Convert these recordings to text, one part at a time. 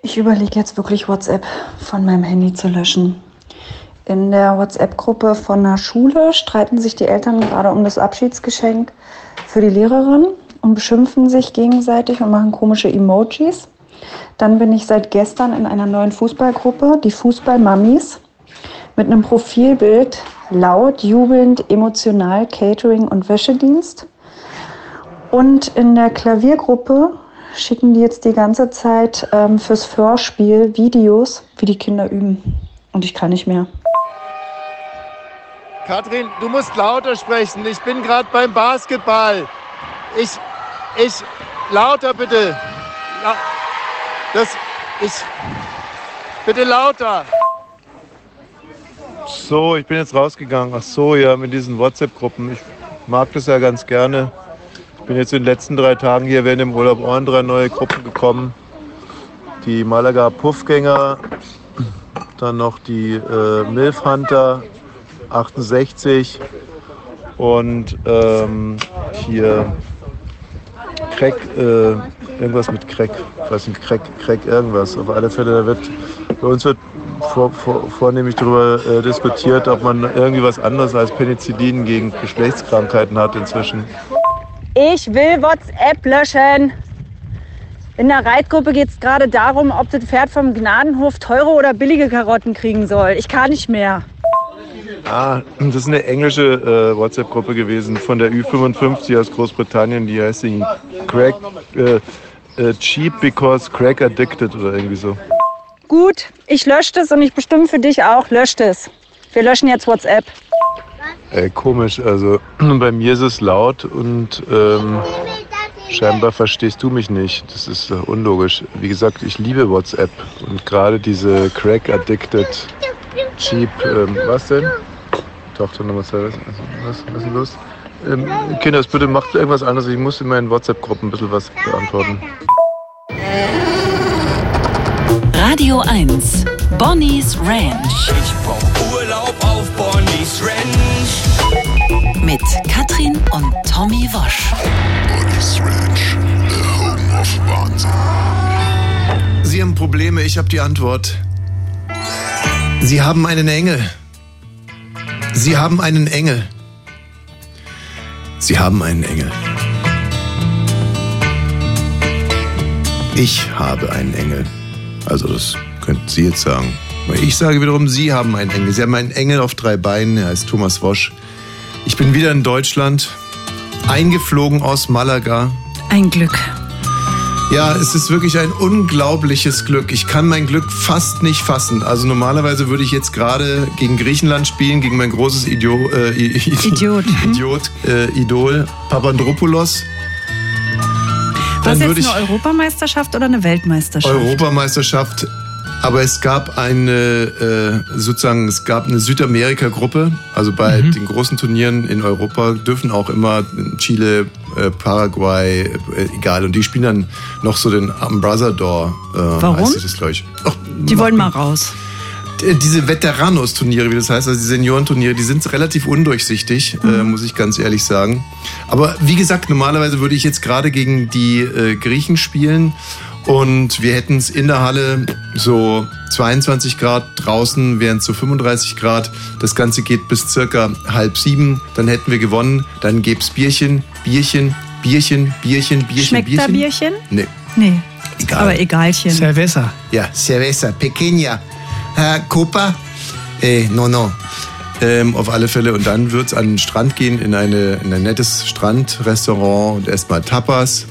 Ich überlege jetzt wirklich WhatsApp von meinem Handy zu löschen. In der WhatsApp-Gruppe von der Schule streiten sich die Eltern gerade um das Abschiedsgeschenk für die Lehrerin und beschimpfen sich gegenseitig und machen komische Emojis. Dann bin ich seit gestern in einer neuen Fußballgruppe, die Fußballmammis, mit einem Profilbild laut, jubelnd, emotional, Catering und Wäschedienst. Und in der Klaviergruppe schicken die jetzt die ganze Zeit ähm, fürs Vorspiel Videos, wie die Kinder üben. Und ich kann nicht mehr. Kathrin, du musst lauter sprechen. Ich bin gerade beim Basketball. Ich, ich, lauter bitte. Das, ich, bitte lauter. So, ich bin jetzt rausgegangen. Ach so, ja, mit diesen WhatsApp-Gruppen. Ich mag das ja ganz gerne. Bin jetzt in den letzten drei Tagen hier während dem Urlaub auch in drei neue Gruppen gekommen. Die Malaga Puffgänger, dann noch die äh, Milf Hunter 68 und ähm, hier Crack, äh, irgendwas mit Crack, ich weiß nicht, Crack, Crack irgendwas. Auf alle Fälle, da wird, bei uns wird vor, vor, vornehmlich darüber äh, diskutiert, ob man irgendwie was anderes als Penicillin gegen Geschlechtskrankheiten hat inzwischen. Ich will WhatsApp löschen. In der Reitgruppe geht es gerade darum, ob das Pferd vom Gnadenhof teure oder billige Karotten kriegen soll. Ich kann nicht mehr. Ah, das ist eine englische äh, WhatsApp-Gruppe gewesen von der Ü55 aus Großbritannien. Die heißt die Crack äh, äh, Cheap because Crack Addicted oder irgendwie so. Gut, ich lösche es und ich bestimme für dich auch, löscht es. Wir löschen jetzt WhatsApp. Ey, komisch, also bei mir ist es laut und ähm, scheinbar verstehst du mich nicht. Das ist äh, unlogisch. Wie gesagt, ich liebe WhatsApp und gerade diese Crack-Addicted, cheap, ähm, was denn? Tochter Nummer zwei, was, was, was ist denn los? Ähm, Kinders, bitte macht irgendwas anderes. Ich muss in meinen WhatsApp-Gruppen ein bisschen was beantworten. Radio 1, Bonnie's Ranch. Ich brauch Urlaub auf Bonnie's Ranch. Mit Katrin und Tommy Wosch. Bonnie's Ranch, the home of Wahnsinn. Sie haben Probleme, ich habe die Antwort. Sie haben einen Engel. Sie haben einen Engel. Sie haben einen Engel. Ich habe einen Engel. Also das könnten Sie jetzt sagen. Ich sage wiederum, Sie haben einen Engel. Sie haben einen Engel auf drei Beinen. Er heißt Thomas Wosch. Ich bin wieder in Deutschland, eingeflogen aus Malaga. Ein Glück. Ja, es ist wirklich ein unglaubliches Glück. Ich kann mein Glück fast nicht fassen. Also normalerweise würde ich jetzt gerade gegen Griechenland spielen, gegen mein großes Idiot, äh, Idiot, Idiot äh, Idol Papandropoulos. War Dann jetzt ich eine Europameisterschaft oder eine Weltmeisterschaft? Europameisterschaft. Aber es gab eine, äh, sozusagen, es gab eine Südamerika-Gruppe. Also bei Mhm. den großen Turnieren in Europa dürfen auch immer Chile, äh, Paraguay, äh, egal. Und die spielen dann noch so den Ambassador. Äh, Warum? Heißt das, ich. Ach, Die wollen mal raus. diese Veteranos-Turniere, wie das heißt, also die Seniorenturniere, die sind relativ undurchsichtig, äh, muss ich ganz ehrlich sagen. Aber wie gesagt, normalerweise würde ich jetzt gerade gegen die äh, Griechen spielen und wir hätten es in der Halle so 22 Grad, draußen wären es so 35 Grad. Das Ganze geht bis circa halb sieben, dann hätten wir gewonnen. Dann gäbe es Bierchen, Bierchen, Bierchen, Bierchen, Bierchen, Schmeckt Bierchen. da Bierchen? Nee. Nee. Egal. Aber egalchen. Cerveza. Ja, cerveza, pequeña. Äh, Copa? Eh, no, no. Ähm, auf alle Fälle. Und dann wird's an den Strand gehen, in, eine, in ein nettes Strandrestaurant und erstmal Tapas.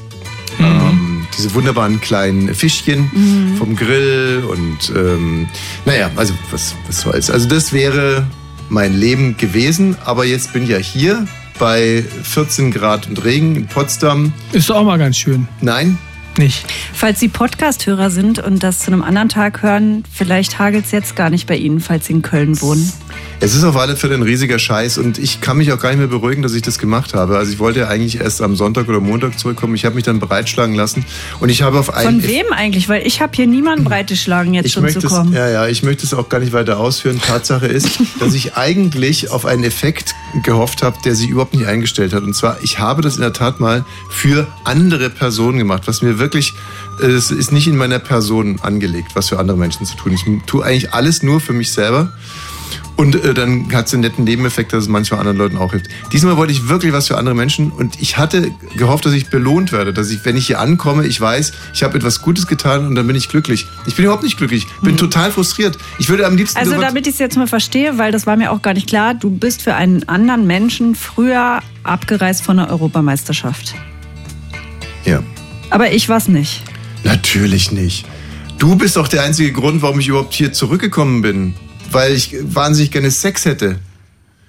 Ähm, diese wunderbaren kleinen Fischchen vom Grill und ähm, naja, also was, was soll's. Also das wäre mein Leben gewesen, aber jetzt bin ich ja hier bei 14 Grad und Regen in Potsdam. Ist doch auch mal ganz schön. Nein, Nicht. Falls Sie Podcast-Hörer sind und das zu einem anderen Tag hören, vielleicht hagelt es jetzt gar nicht bei Ihnen, falls Sie in Köln wohnen. Es ist auf alle Fälle ein riesiger Scheiß und ich kann mich auch gar nicht mehr beruhigen, dass ich das gemacht habe. Also ich wollte ja eigentlich erst am Sonntag oder Montag zurückkommen. Ich habe mich dann bereitschlagen lassen und ich habe auf einen... Von wem eigentlich? Weil ich habe hier niemanden breitgeschlagen, jetzt Ich schon möchte zu es, kommen. ja, ja, ich möchte es auch gar nicht weiter ausführen. Tatsache ist, dass ich eigentlich auf einen Effekt gehofft habe, der sich überhaupt nicht eingestellt hat. Und zwar, ich habe das in der Tat mal für andere Personen gemacht, was mir wirklich, äh, es ist nicht in meiner Person angelegt, was für andere Menschen zu tun. Ich tue eigentlich alles nur für mich selber. Und äh, dann hat es den netten Nebeneffekt, dass es manchmal anderen Leuten auch hilft. Diesmal wollte ich wirklich was für andere Menschen und ich hatte gehofft, dass ich belohnt werde, dass ich, wenn ich hier ankomme, ich weiß, ich habe etwas Gutes getan und dann bin ich glücklich. Ich bin überhaupt nicht glücklich, bin total frustriert. Ich würde am liebsten Also damit ich es jetzt mal verstehe, weil das war mir auch gar nicht klar, du bist für einen anderen Menschen früher abgereist von der Europameisterschaft. ja, Aber ich war's nicht. natürlich nicht. Du bist doch der einzige Grund, warum ich überhaupt hier zurückgekommen bin, weil ich wahnsinnig gerne Sex hätte.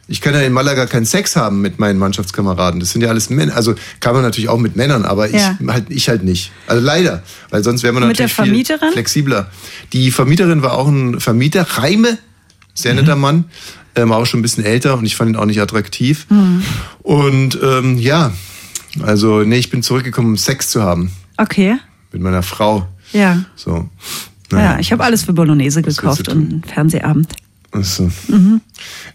Ich kann ja in Malaga keinen Sex haben mit meinen Mannschaftskameraden. Das sind ja alles Männer. Also kann man natürlich auch mit Männern, aber Ja. ich halt ich halt nicht. Also leider, weil sonst wäre man mit der natürlich viel Vermieterin? flexibler. Die Vermieterin war auch ein Vermieter, Reime, sehr netter Mann, ähm, auch schon ein bisschen älter und ich fand ihn auch nicht attraktiv. Und ähm, ja, also nee, ich bin zurückgekommen, um Sex zu haben Okay. mit meiner Frau. Ja. So. Ja, ich habe alles für Bolognese gekauft und einen Fernsehabend. Achso. Mhm.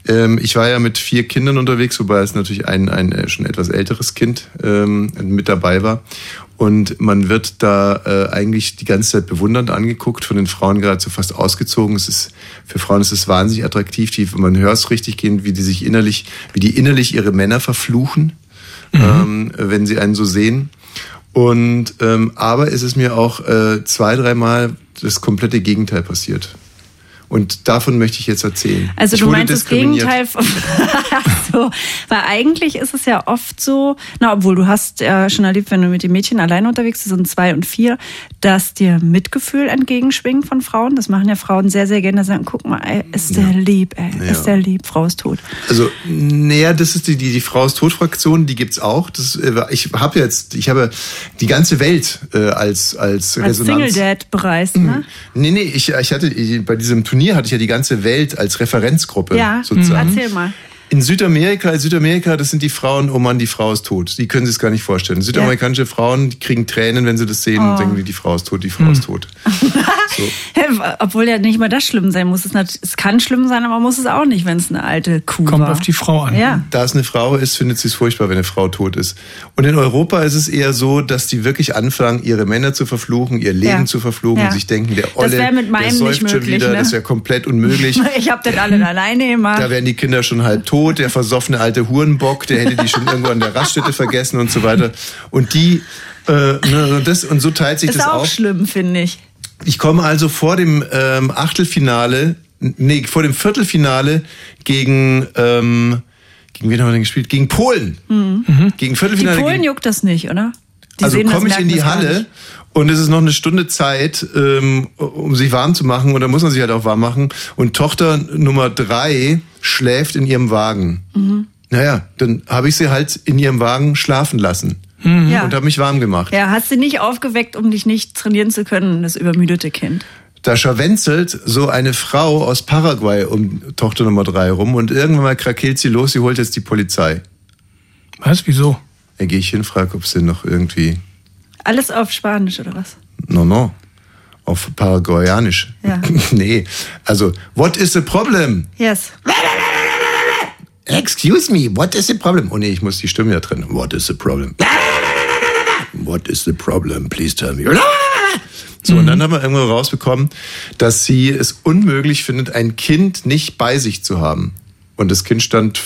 Ähm, ich war ja mit vier Kindern unterwegs, wobei es natürlich ein, ein äh, schon etwas älteres Kind ähm, mit dabei war. Und man wird da äh, eigentlich die ganze Zeit bewundernd angeguckt, von den Frauen geradezu fast ausgezogen. Es ist, für Frauen ist es wahnsinnig attraktiv. Die, man hört es richtig gehen, wie die sich innerlich, wie die innerlich ihre Männer verfluchen, ähm, wenn sie einen so sehen. Und ähm, aber es ist mir auch äh, zwei, dreimal das komplette Gegenteil passiert. Und davon möchte ich jetzt erzählen. Also Ich du meinst das. Gegenteil von so, weil eigentlich ist es ja oft so, na obwohl du hast ja schon erlebt, wenn du mit den Mädchen alleine unterwegs bist, sind zwei und vier, dass dir Mitgefühl entgegenschwingt von Frauen. Das machen ja Frauen sehr, sehr gerne. Sagen, guck mal, ey, ist der lieb, ey, Ja. ist der lieb, Frau ist tot. Also, naja, das ist die, die, die Frau ist Tot-Fraktion, die gibt's auch. Das, äh, ich habe jetzt, ich habe die ganze Welt äh, als, als, Als Single Resonanz. Dad bereist, ne? Nee, nee, ich, ich hatte, ich, bei diesem Turnier hatte ich ja die ganze Welt als Referenzgruppe Ja, sozusagen. erzähl mal. In Südamerika, in Südamerika, das sind die Frauen, oh Mann, die Frau ist tot. Die können sich es gar nicht vorstellen. Südamerikanische Frauen, die kriegen Tränen, wenn sie das sehen Oh. und denken, die Frau ist tot, die Frau ist tot. Obwohl ja nicht mal das schlimm sein muss. Es, kann schlimm sein, aber muss es auch nicht, wenn es eine alte Kuh Kommt war. auf die Frau an. Ja. Da es eine Frau ist, findet sie es furchtbar, wenn eine Frau tot ist. Und in Europa ist es eher so, dass die wirklich anfangen, ihre Männer zu verfluchen, ihr Leben Ja. zu verfluchen Ja. und sich denken, der Das Olle, wär mit der meinem säuft nicht schon möglich, wieder, ne? das wäre komplett unmöglich. Ich hab das alle alleine gemacht. Da wären die Kinder schon halb tot, der versoffene alte Hurenbock, der hätte die schon irgendwo an der Raststätte vergessen und so weiter. Und die, äh, ne, und das, und so teilt sich ist das auch auf. schlimm, finde ich. Ich komme also vor dem ähm, Achtelfinale, nee, vor dem Viertelfinale gegen, ähm, gegen wen haben wir denn gespielt? Gegen Polen. Mhm. Gegen Die Viertelfinale. Polen gegen, juckt das nicht, oder? Die also komme ich in die Halle und es ist noch eine Stunde Zeit, ähm, um sich warm zu machen. Und da muss man sich halt auch warm machen. Und Tochter Nummer drei schläft in ihrem Wagen. Mhm. Naja, dann habe ich sie halt in ihrem Wagen schlafen lassen. Ja. Und habe mich warm gemacht. Ja, hast du nicht aufgeweckt, um dich nicht trainieren zu können, das übermüdete Kind. Da scharwenzelt so eine Frau aus Paraguay um Tochter Nummer drei rum und irgendwann mal krakeelt sie los, sie holt jetzt die Polizei. Was? Wieso? Da gehe ich hin, frage, ob sie noch irgendwie. Alles auf Spanisch oder was? No, no. Auf Paraguayanisch. Ja. nee. Also, what is the problem? Yes. Excuse me, what is the problem? Oh nee, ich muss die Stimme ja trennen. What is the problem? What is the problem? Please tell me. So, und dann haben wir irgendwann rausbekommen, dass sie es unmöglich findet, ein Kind nicht bei sich zu haben. Und das Kind stand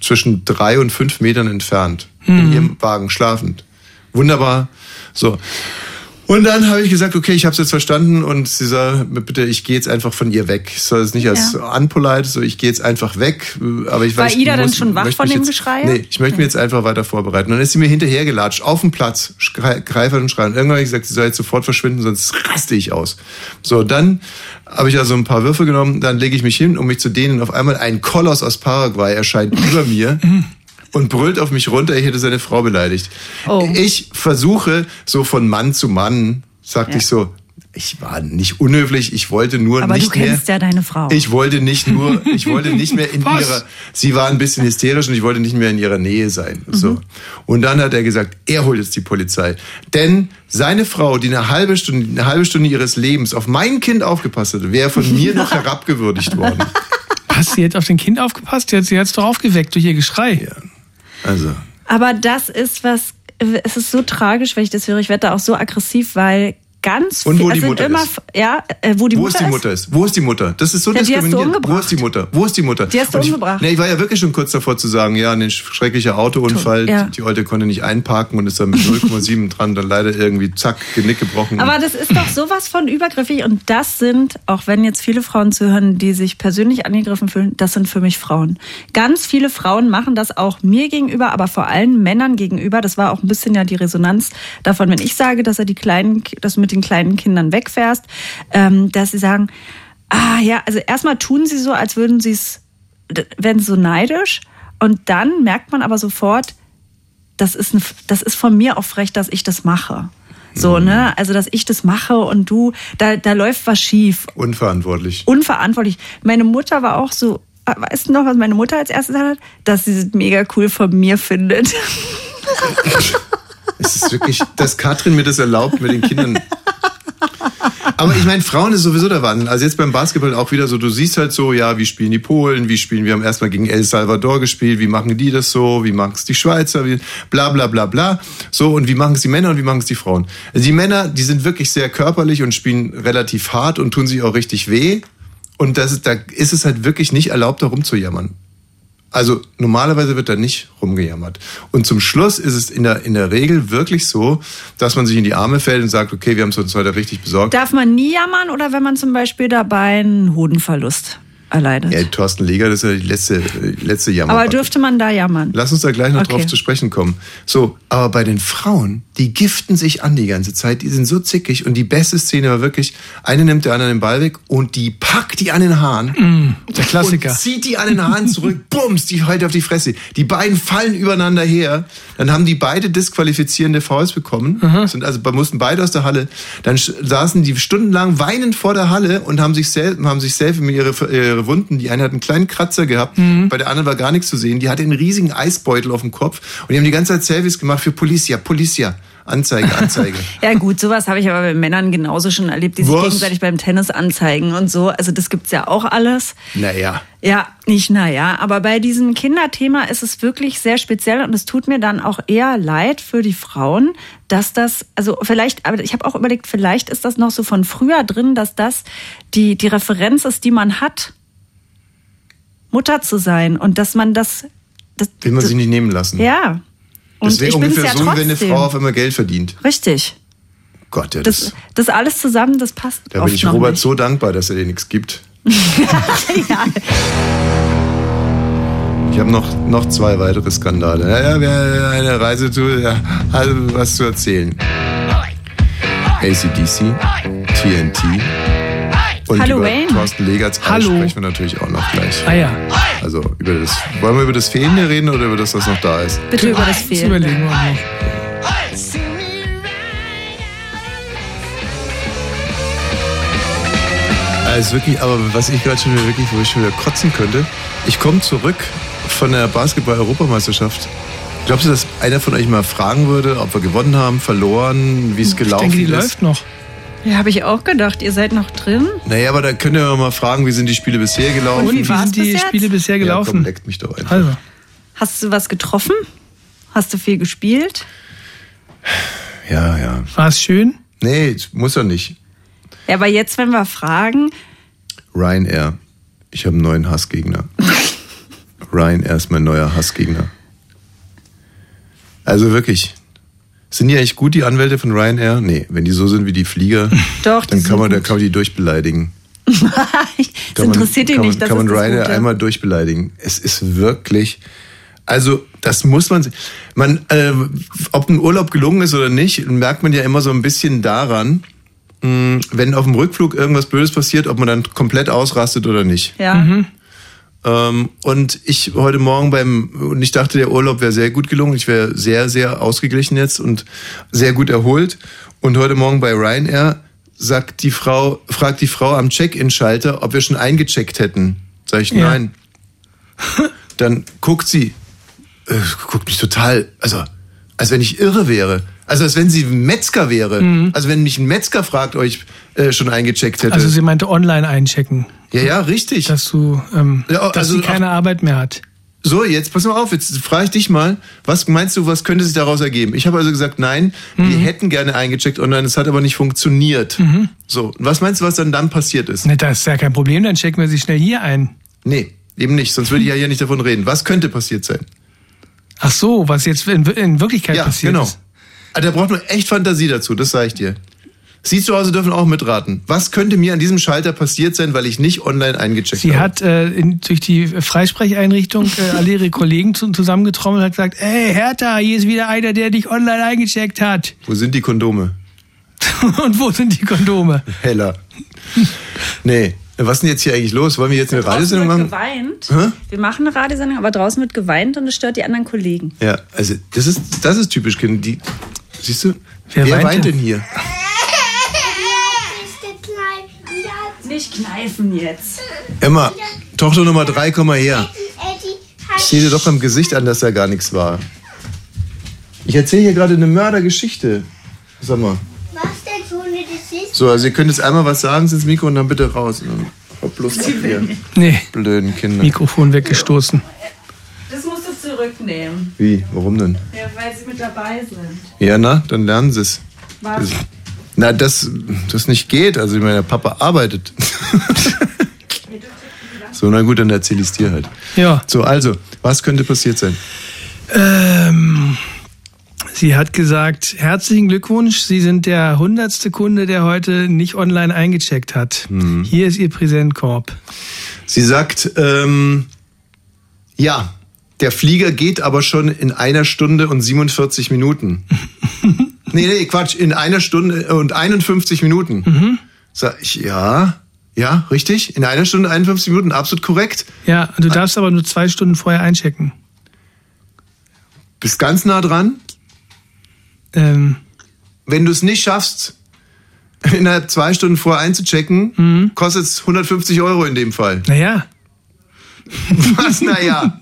zwischen drei und fünf Metern entfernt, in ihrem Wagen schlafend. Wunderbar. So. Und dann habe ich gesagt, okay, ich habe es jetzt verstanden und sie sagt, bitte, ich gehe jetzt einfach von ihr weg. Ich soll es nicht als Ja. unpolite, so ich gehe jetzt einfach weg. Aber ich War weiß, Ida ich dann muss- schon wach von dem jetzt, Geschrei? Nee, ich möchte mich jetzt einfach weiter vorbereiten. Und dann ist sie mir hinterhergelatscht, auf dem Platz, greifend und schreien. Irgendwann habe ich gesagt, sie soll jetzt sofort verschwinden, sonst raste ich aus. So, dann habe ich also ein paar Würfe genommen, dann lege ich mich hin, um mich zu dehnen. Auf einmal ein Koloss aus Paraguay erscheint über mir und brüllt auf mich runter, ich hätte seine Frau beleidigt. Oh. Ich versuche so von Mann zu Mann, sagte Ja. ich so, Ich war nicht unhöflich, ich wollte nur Aber nicht du mehr. kennst ja deine Frau. Ich wollte nicht nur, ich wollte nicht mehr in Was? ihrer, sie war ein bisschen hysterisch und ich wollte nicht mehr in ihrer Nähe sein. Mhm. So. Und dann hat er gesagt, er holt jetzt die Polizei. Denn seine Frau, die eine halbe Stunde, eine halbe Stunde ihres Lebens auf mein Kind aufgepasst hatte, wäre von mir noch herabgewürdigt worden. Was, sie hat auf den Kind aufgepasst? Sie hat hat's doch aufgeweckt durch ihr Geschrei. Also. Aber das ist was, es ist so tragisch, wenn ich das höre. Ich werde da auch so aggressiv, weil ganz Und wo viel- die sind Mutter immer, ist. Ja, äh, wo die wo Mutter ist die Mutter ist? Wo ist die Mutter? Das ist so Ja, die hast du diskriminierend. Wo ist die Mutter? Wo ist die Mutter? Die hast du Und ich, umgebracht. Nee, ich war ja wirklich schon kurz davor zu sagen, ja, ein schrecklicher Autounfall. Ja. Die Alte konnte nicht einparken und ist dann mit 0,7 dran dann leider irgendwie zack, Genick gebrochen. Aber das ist doch sowas von übergriffig und das sind, auch wenn jetzt viele Frauen zuhören, die sich persönlich angegriffen fühlen, das sind für mich Frauen. Ganz viele Frauen machen das auch mir gegenüber, aber vor allem Männern gegenüber. Das war auch ein bisschen ja die Resonanz davon, wenn ich sage, dass er die kleinen, dass du mit den kleinen Kindern wegfährst, ähm, dass sie sagen, ah ja, also erstmal tun sie so, als würden sie es, werden so neidisch und dann merkt man aber sofort, das ist, ein, das ist von mir auch frech, dass ich das mache. So, ne? Also, dass ich das mache und du, da, da läuft was schief. Unverantwortlich. Unverantwortlich. Meine Mutter war auch so, äh, weißt du noch, was meine Mutter als erstes hat? Dass sie es mega cool von mir findet. Es ist wirklich, dass Katrin mir das erlaubt mit den Kindern. Aber ich meine, Frauen ist sowieso der Wahnsinn. Also jetzt beim Basketball auch wieder so, du siehst halt so, ja, wie spielen die Polen, wie spielen, wir haben erstmal gegen El Salvador gespielt, wie machen die das so, wie machen es die Schweizer, wie, bla bla bla bla. So, und wie machen es die Männer und wie machen es die Frauen. Also die Männer, die sind wirklich sehr körperlich und spielen relativ hart und tun sich auch richtig weh. Und das da ist es halt wirklich nicht erlaubt, da rumzujammern. Also normalerweise wird da nicht rumgejammert. Und zum Schluss ist es in der, in der Regel wirklich so, dass man sich in die Arme fällt und sagt, okay, wir haben es uns heute richtig besorgt. Darf man nie jammern oder wenn man zum Beispiel dabei einen Hodenverlust erleidet? Ja, Thorsten Leger, das ist ja die letzte, letzte Jammer. Aber dürfte man da jammern? Lass uns da gleich noch Okay. drauf zu sprechen kommen. So, aber bei den Frauen, die giften sich an die ganze Zeit, die sind so zickig und die beste Szene war wirklich, eine nimmt der anderen den Ball weg und die packt die an den Haaren. der Klassiker. Und zieht die an den Haaren zurück, bums, die heute auf die Fresse. Die beiden fallen übereinander her. Dann haben die beide disqualifizierende Fouls bekommen. Sind also mussten beide aus der Halle. Dann saßen die stundenlang weinend vor der Halle und haben sich selbst, haben sich selbst mit ihre, ihre Wunden. Die eine hat einen kleinen Kratzer gehabt, bei der anderen war gar nichts zu sehen. Die hatte einen riesigen Eisbeutel auf dem Kopf und die haben die ganze Zeit Selfies gemacht für Policia, Policia. Anzeige, Anzeige. Ja gut, sowas habe ich aber bei Männern genauso schon erlebt, die sich Was? gegenseitig beim Tennis anzeigen und so. Also das gibt's ja auch alles. naja. Ja, nicht naja, aber bei diesem Kinderthema ist es wirklich sehr speziell und es tut mir dann auch eher leid für die Frauen, dass das, also vielleicht, aber ich habe auch überlegt, vielleicht ist das noch so von früher drin, dass das die, die Referenz ist, die man hat, Mutter zu sein und dass man das, das Will man sich nicht nehmen lassen. ja. Und das wäre ungefähr ja so, wie wenn eine. Frau auf einmal Geld verdient. Richtig. Gott, ja, das, Das, das alles zusammen, das passt. da bin ich Robert nicht. so dankbar, dass er dir nichts gibt. ja. Ich habe noch, noch zwei weitere Skandale. Ja, ja, wer eine Reise zu, ja, also was zu erzählen. ACDC, TNT und Hallo, über Wayne. Thorsten Legerts Hallo. sprechen wir natürlich auch noch gleich. Ah ja, Also über das, wollen wir über das Fehlende reden oder über das, was noch da ist? Bitte über das das Fehlen. überlegen wir noch. Also wirklich, aber was ich gerade schon wieder wirklich, wo ich schon wieder kotzen könnte, ich komme zurück von der Basketball-Europameisterschaft. Glaubst du, dass einer von euch mal fragen würde, ob wir gewonnen haben, verloren, wie es Ich gelaufen denke, die ist? läuft noch. Ja, habe ich auch gedacht. Ihr seid noch drin? Naja, aber da könnt ihr mal fragen, wie sind die Spiele bisher gelaufen? Und wie sind die bis? Spiele bisher Ja, komm, gelaufen? leckt mich doch einfach. Also, Hast du was getroffen? Hast du viel gespielt? Ja, ja. war es schön? Nee, muss er nicht. Ja, aber jetzt, wenn wir fragen, Ryanair. Ich habe einen neuen Hassgegner. Ryanair ist mein neuer Hassgegner. Also wirklich. Sind die eigentlich gut, die Anwälte von Ryanair? Nee, wenn die so sind wie die Flieger, Doch, die dann kann man, da gut. kann man die durchbeleidigen. das Kann man- interessiert dich kann nicht. Man, Das kann man Ryanair einmal durchbeleidigen. Es ist wirklich. Also, das muss man. man äh, ob ein Urlaub gelungen ist oder nicht, merkt man ja immer so ein bisschen daran, mh, wenn auf dem Rückflug irgendwas Blödes passiert, ob man dann komplett ausrastet oder nicht. Ja. Ähm, und ich heute Morgen beim, und ich dachte, der Urlaub wäre sehr gut gelungen. Ich wäre sehr, sehr ausgeglichen jetzt und sehr gut erholt. Und heute Morgen bei Ryanair sagt die Frau, fragt die Frau am Check-in-Schalter, ob wir schon eingecheckt hätten. Sag ich, Ja. nein. Dann guckt sie, äh, guckt mich total, also, als wenn ich irre wäre. Also, als wenn sie Metzger wäre. Also, wenn mich ein Metzger fragt, ob ich äh, schon eingecheckt hätte. Also sie meinte online einchecken. Ja, ja, richtig. Dass du, ähm, Ja, dass also sie keine Arbeit mehr hat. So, jetzt pass mal auf, jetzt frage ich dich mal, was meinst du, was könnte sich daraus ergeben? Ich habe also gesagt, nein, wir hätten gerne eingecheckt online, es hat aber nicht funktioniert. So, und was meinst du, was dann dann passiert ist? Ne, das ist ja kein Problem, dann checken wir sie schnell hier ein. Nee, eben nicht, sonst würde ich ja hier nicht davon reden. Was könnte passiert sein? Ach so, was jetzt in, in Wirklichkeit Ja, passiert genau. ist. Ah, Da braucht man echt Fantasie dazu, das sage ich dir. Sie zu Hause dürfen auch mitraten. Was könnte mir an diesem Schalter passiert sein, weil ich nicht online eingecheckt Sie habe? hat äh, in, durch die Freisprecheinrichtung äh, alle ihre Kollegen zu, zusammengetrommelt und hat gesagt, ey Hertha, hier ist wieder einer, der dich online eingecheckt hat. Wo sind die Kondome? und wo sind die Kondome? Heller. nee, was ist denn jetzt hier eigentlich los? Wollen wir jetzt eine Draußen Radiosendung wird machen? geweint. Hä? Wir machen eine Radiosendung, aber draußen wird geweint und es stört die anderen Kollegen. Ja, also das ist, das ist typisch Kind. Die, siehst du? Wer Wer, weint weint denn? denn hier? Nicht kneifen jetzt. Emma, Tochter Nummer drei, komm mal her. Ich sehe dir doch am Gesicht an, dass da gar nichts war. Ich erzähle hier gerade eine Mördergeschichte. Sag mal. Was denn so eine ist? So, also ihr könnt jetzt einmal was sagen ins Mikro und dann bitte raus. Und dann hau bloß ab hier. Nee, Blöden Kinder. Mikrofon weggestoßen. Das musst du zurücknehmen. Wie? Warum denn? Ja, weil sie mit dabei sind. Ja, na, dann lernen sie es. Was? Na, dass das nicht geht. Also, ich meine, der Papa arbeitet. so, na gut, dann erzähle ich es dir halt. Ja. So, also, was könnte passiert sein? Ähm, sie hat gesagt, herzlichen Glückwunsch, Sie sind der hundertste Kunde, der heute nicht online eingecheckt hat. Hm. Hier ist Ihr Präsentkorb. Sie sagt, ähm, ja, der Flieger geht aber schon in einer Stunde und 47 Minuten. nee, nee, Quatsch, in einer Stunde und 51 Minuten. Mhm. Sag ich, ja, ja, richtig, in einer Stunde 51 Minuten, absolut korrekt. Ja, du darfst aber nur zwei Stunden vorher einchecken. Bist ganz nah dran. Ähm, Wenn du es nicht schaffst, innerhalb zwei Stunden vorher einzuchecken, Mhm. kostet es 150 Euro in dem Fall. naja, Was, naja?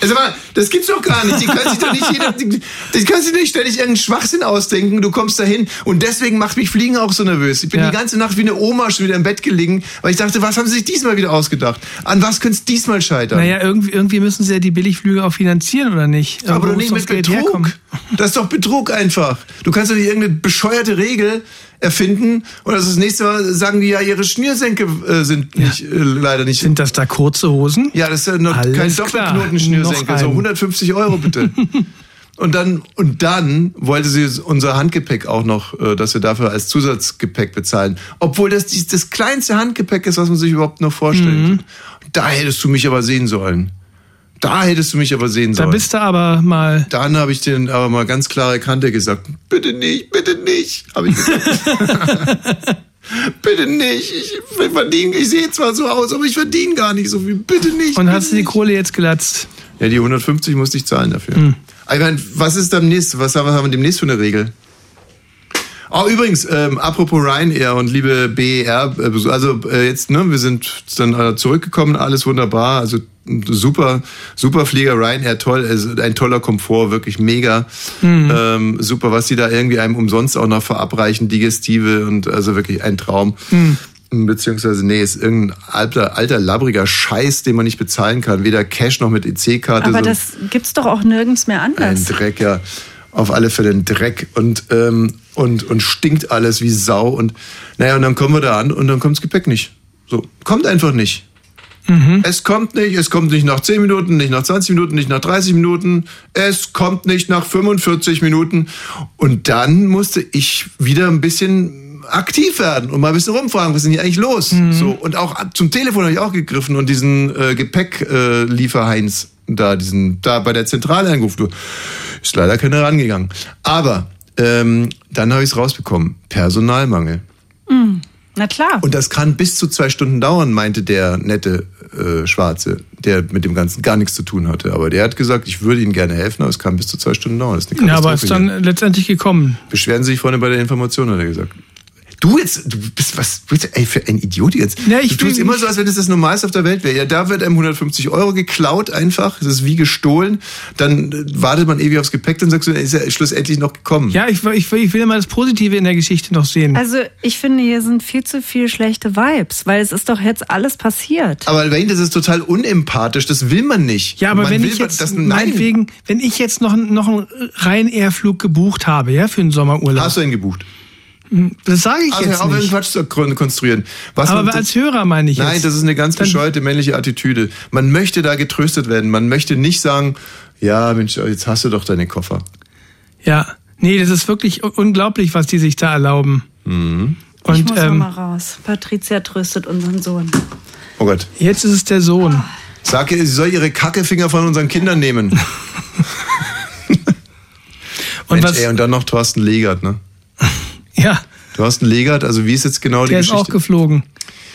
Also, aber, das gibt's doch gar nicht. Die kann sich doch nicht jeder, die, die kann sich nicht ständig irgendeinen Schwachsinn ausdenken. Du kommst dahin. Und deswegen macht mich Fliegen auch so nervös. Ich bin Ja. die ganze Nacht wie eine Oma schon wieder im Bett gelegen, weil ich dachte, was haben sie sich diesmal wieder ausgedacht? An was könnte es diesmal scheitern? naja, irgendwie, irgendwie müssen sie ja die Billigflüge auch finanzieren, oder nicht? aber wo doch nicht mit Betrug. Das ist doch Betrug einfach. Du kannst doch nicht irgendeine bescheuerte Regel erfinden und also das nächste Mal sagen die ja, ihre Schnürsenkel äh, sind nicht, äh, leider nicht. Sind das da kurze Hosen? Ja, das ist ja noch Alles kein. Doppelknoten-Schnürsenkel, so ein. 150 Euro bitte. und dann und dann wollte sie unser Handgepäck auch noch, äh, dass wir dafür als Zusatzgepäck bezahlen, obwohl das das kleinste Handgepäck ist, was man sich überhaupt noch vorstellen Mhm. kann. Da hättest du mich aber sehen sollen. Da hättest du mich aber sehen Da sollen. bist du aber mal. Dann habe ich den aber mal ganz klare Kante gesagt, bitte nicht, bitte nicht, habe ich gesagt. bitte nicht, ich verdiene, ich sehe zwar so aus, aber ich verdiene gar nicht so viel, bitte nicht. Und bitte hast du die. Kohle jetzt gelatzt? Ja, die 150 musste ich zahlen dafür. Hm. Ich meine, was ist demnächst, was haben wir demnächst für eine Regel? Oh, übrigens, ähm, apropos Ryanair und liebe BER, äh, also äh, jetzt, ne, wir sind dann äh, zurückgekommen, alles wunderbar, also super, super Flieger, Ryanair, toll, also ein toller Komfort, wirklich mega, Mhm. ähm, super, was die da irgendwie einem umsonst auch noch verabreichen, Digestive und also wirklich ein Traum. Mhm. Beziehungsweise, nee, ist irgendein alter, alter, labbriger Scheiß, den man nicht bezahlen kann. Weder Cash noch mit EC-Karte. Aber so das gibt's doch auch nirgends mehr ein anders. Dreck, ja. Auf alle Fälle ein Dreck und, ähm, und, und stinkt alles wie Sau. Und naja, und dann kommen wir da an und dann kommt das Gepäck nicht. So, kommt einfach nicht. Es kommt nicht, es kommt nicht nach 10 Minuten, nicht nach 20 Minuten, nicht nach 30 Minuten, es kommt nicht nach 45 Minuten. Und dann musste ich wieder ein bisschen aktiv werden und mal ein bisschen rumfragen, was ist denn hier eigentlich los? So, und auch zum Telefon habe ich auch gegriffen und diesen äh, Gepäcklieferheinz äh, da, diesen, da bei der Zentrale angerufen. Ist leider keiner rangegangen. Aber ähm, dann habe ich es rausbekommen. Personalmangel. Hm, Na klar. Und das kann bis zu zwei Stunden dauern, meinte der nette äh, Schwarze, der mit dem Ganzen gar nichts zu tun hatte. Aber der hat gesagt, ich würde Ihnen gerne helfen, aber es kann bis zu zwei Stunden dauern. Das ist eine Ja, aber ist dann letztendlich gekommen. Beschweren Sie sich vorne bei der Information, hat er gesagt. Du jetzt, du bist was, ey, für ein Idiot jetzt. Ja, ich du tust immer so, als wenn es das Normalste auf der Welt wäre. Ja, da wird einem 150 Euro geklaut einfach. Das ist wie gestohlen. Dann äh, wartet man ewig aufs Gepäck, dann sagst du, er ist ja schlussendlich noch gekommen. Ja, ich, ich, ich will immer das Positive in der Geschichte noch sehen. Also ich finde, hier sind viel zu viel schlechte Vibes, weil es ist doch jetzt alles passiert. Aber Wayne, das ist total unempathisch. Das will man nicht. Ja, aber man wenn will ich jetzt, das, nein. meinetwegen, wenn ich jetzt noch, noch einen Ryanair-Flug gebucht habe, ja, für den Sommerurlaub. Hast du ihn gebucht? Das sage ich Also jetzt nicht. Quatsch zu kon- konstruieren. Was Aber man- als Hörer meine ich Nein, jetzt. das ist eine ganz bescheuerte männliche Attitüde. Man möchte da getröstet werden. Man möchte nicht sagen, ja, Mensch, jetzt hast du doch deine Koffer. Ja, nee, das ist wirklich unglaublich, was die sich da erlauben. Mhm. ich Und muss noch ähm, mal raus. Patricia tröstet unseren Sohn. Oh Gott. jetzt ist es der Sohn. Sag ihr, sie soll ihre Kackefinger von unseren Kindern nehmen. Und Mensch, was- ey, und dann noch Thorsten Legert, ne? Ja, Thorsten Legert, also wie ist jetzt genau der die ist auch Geschichte? geflogen.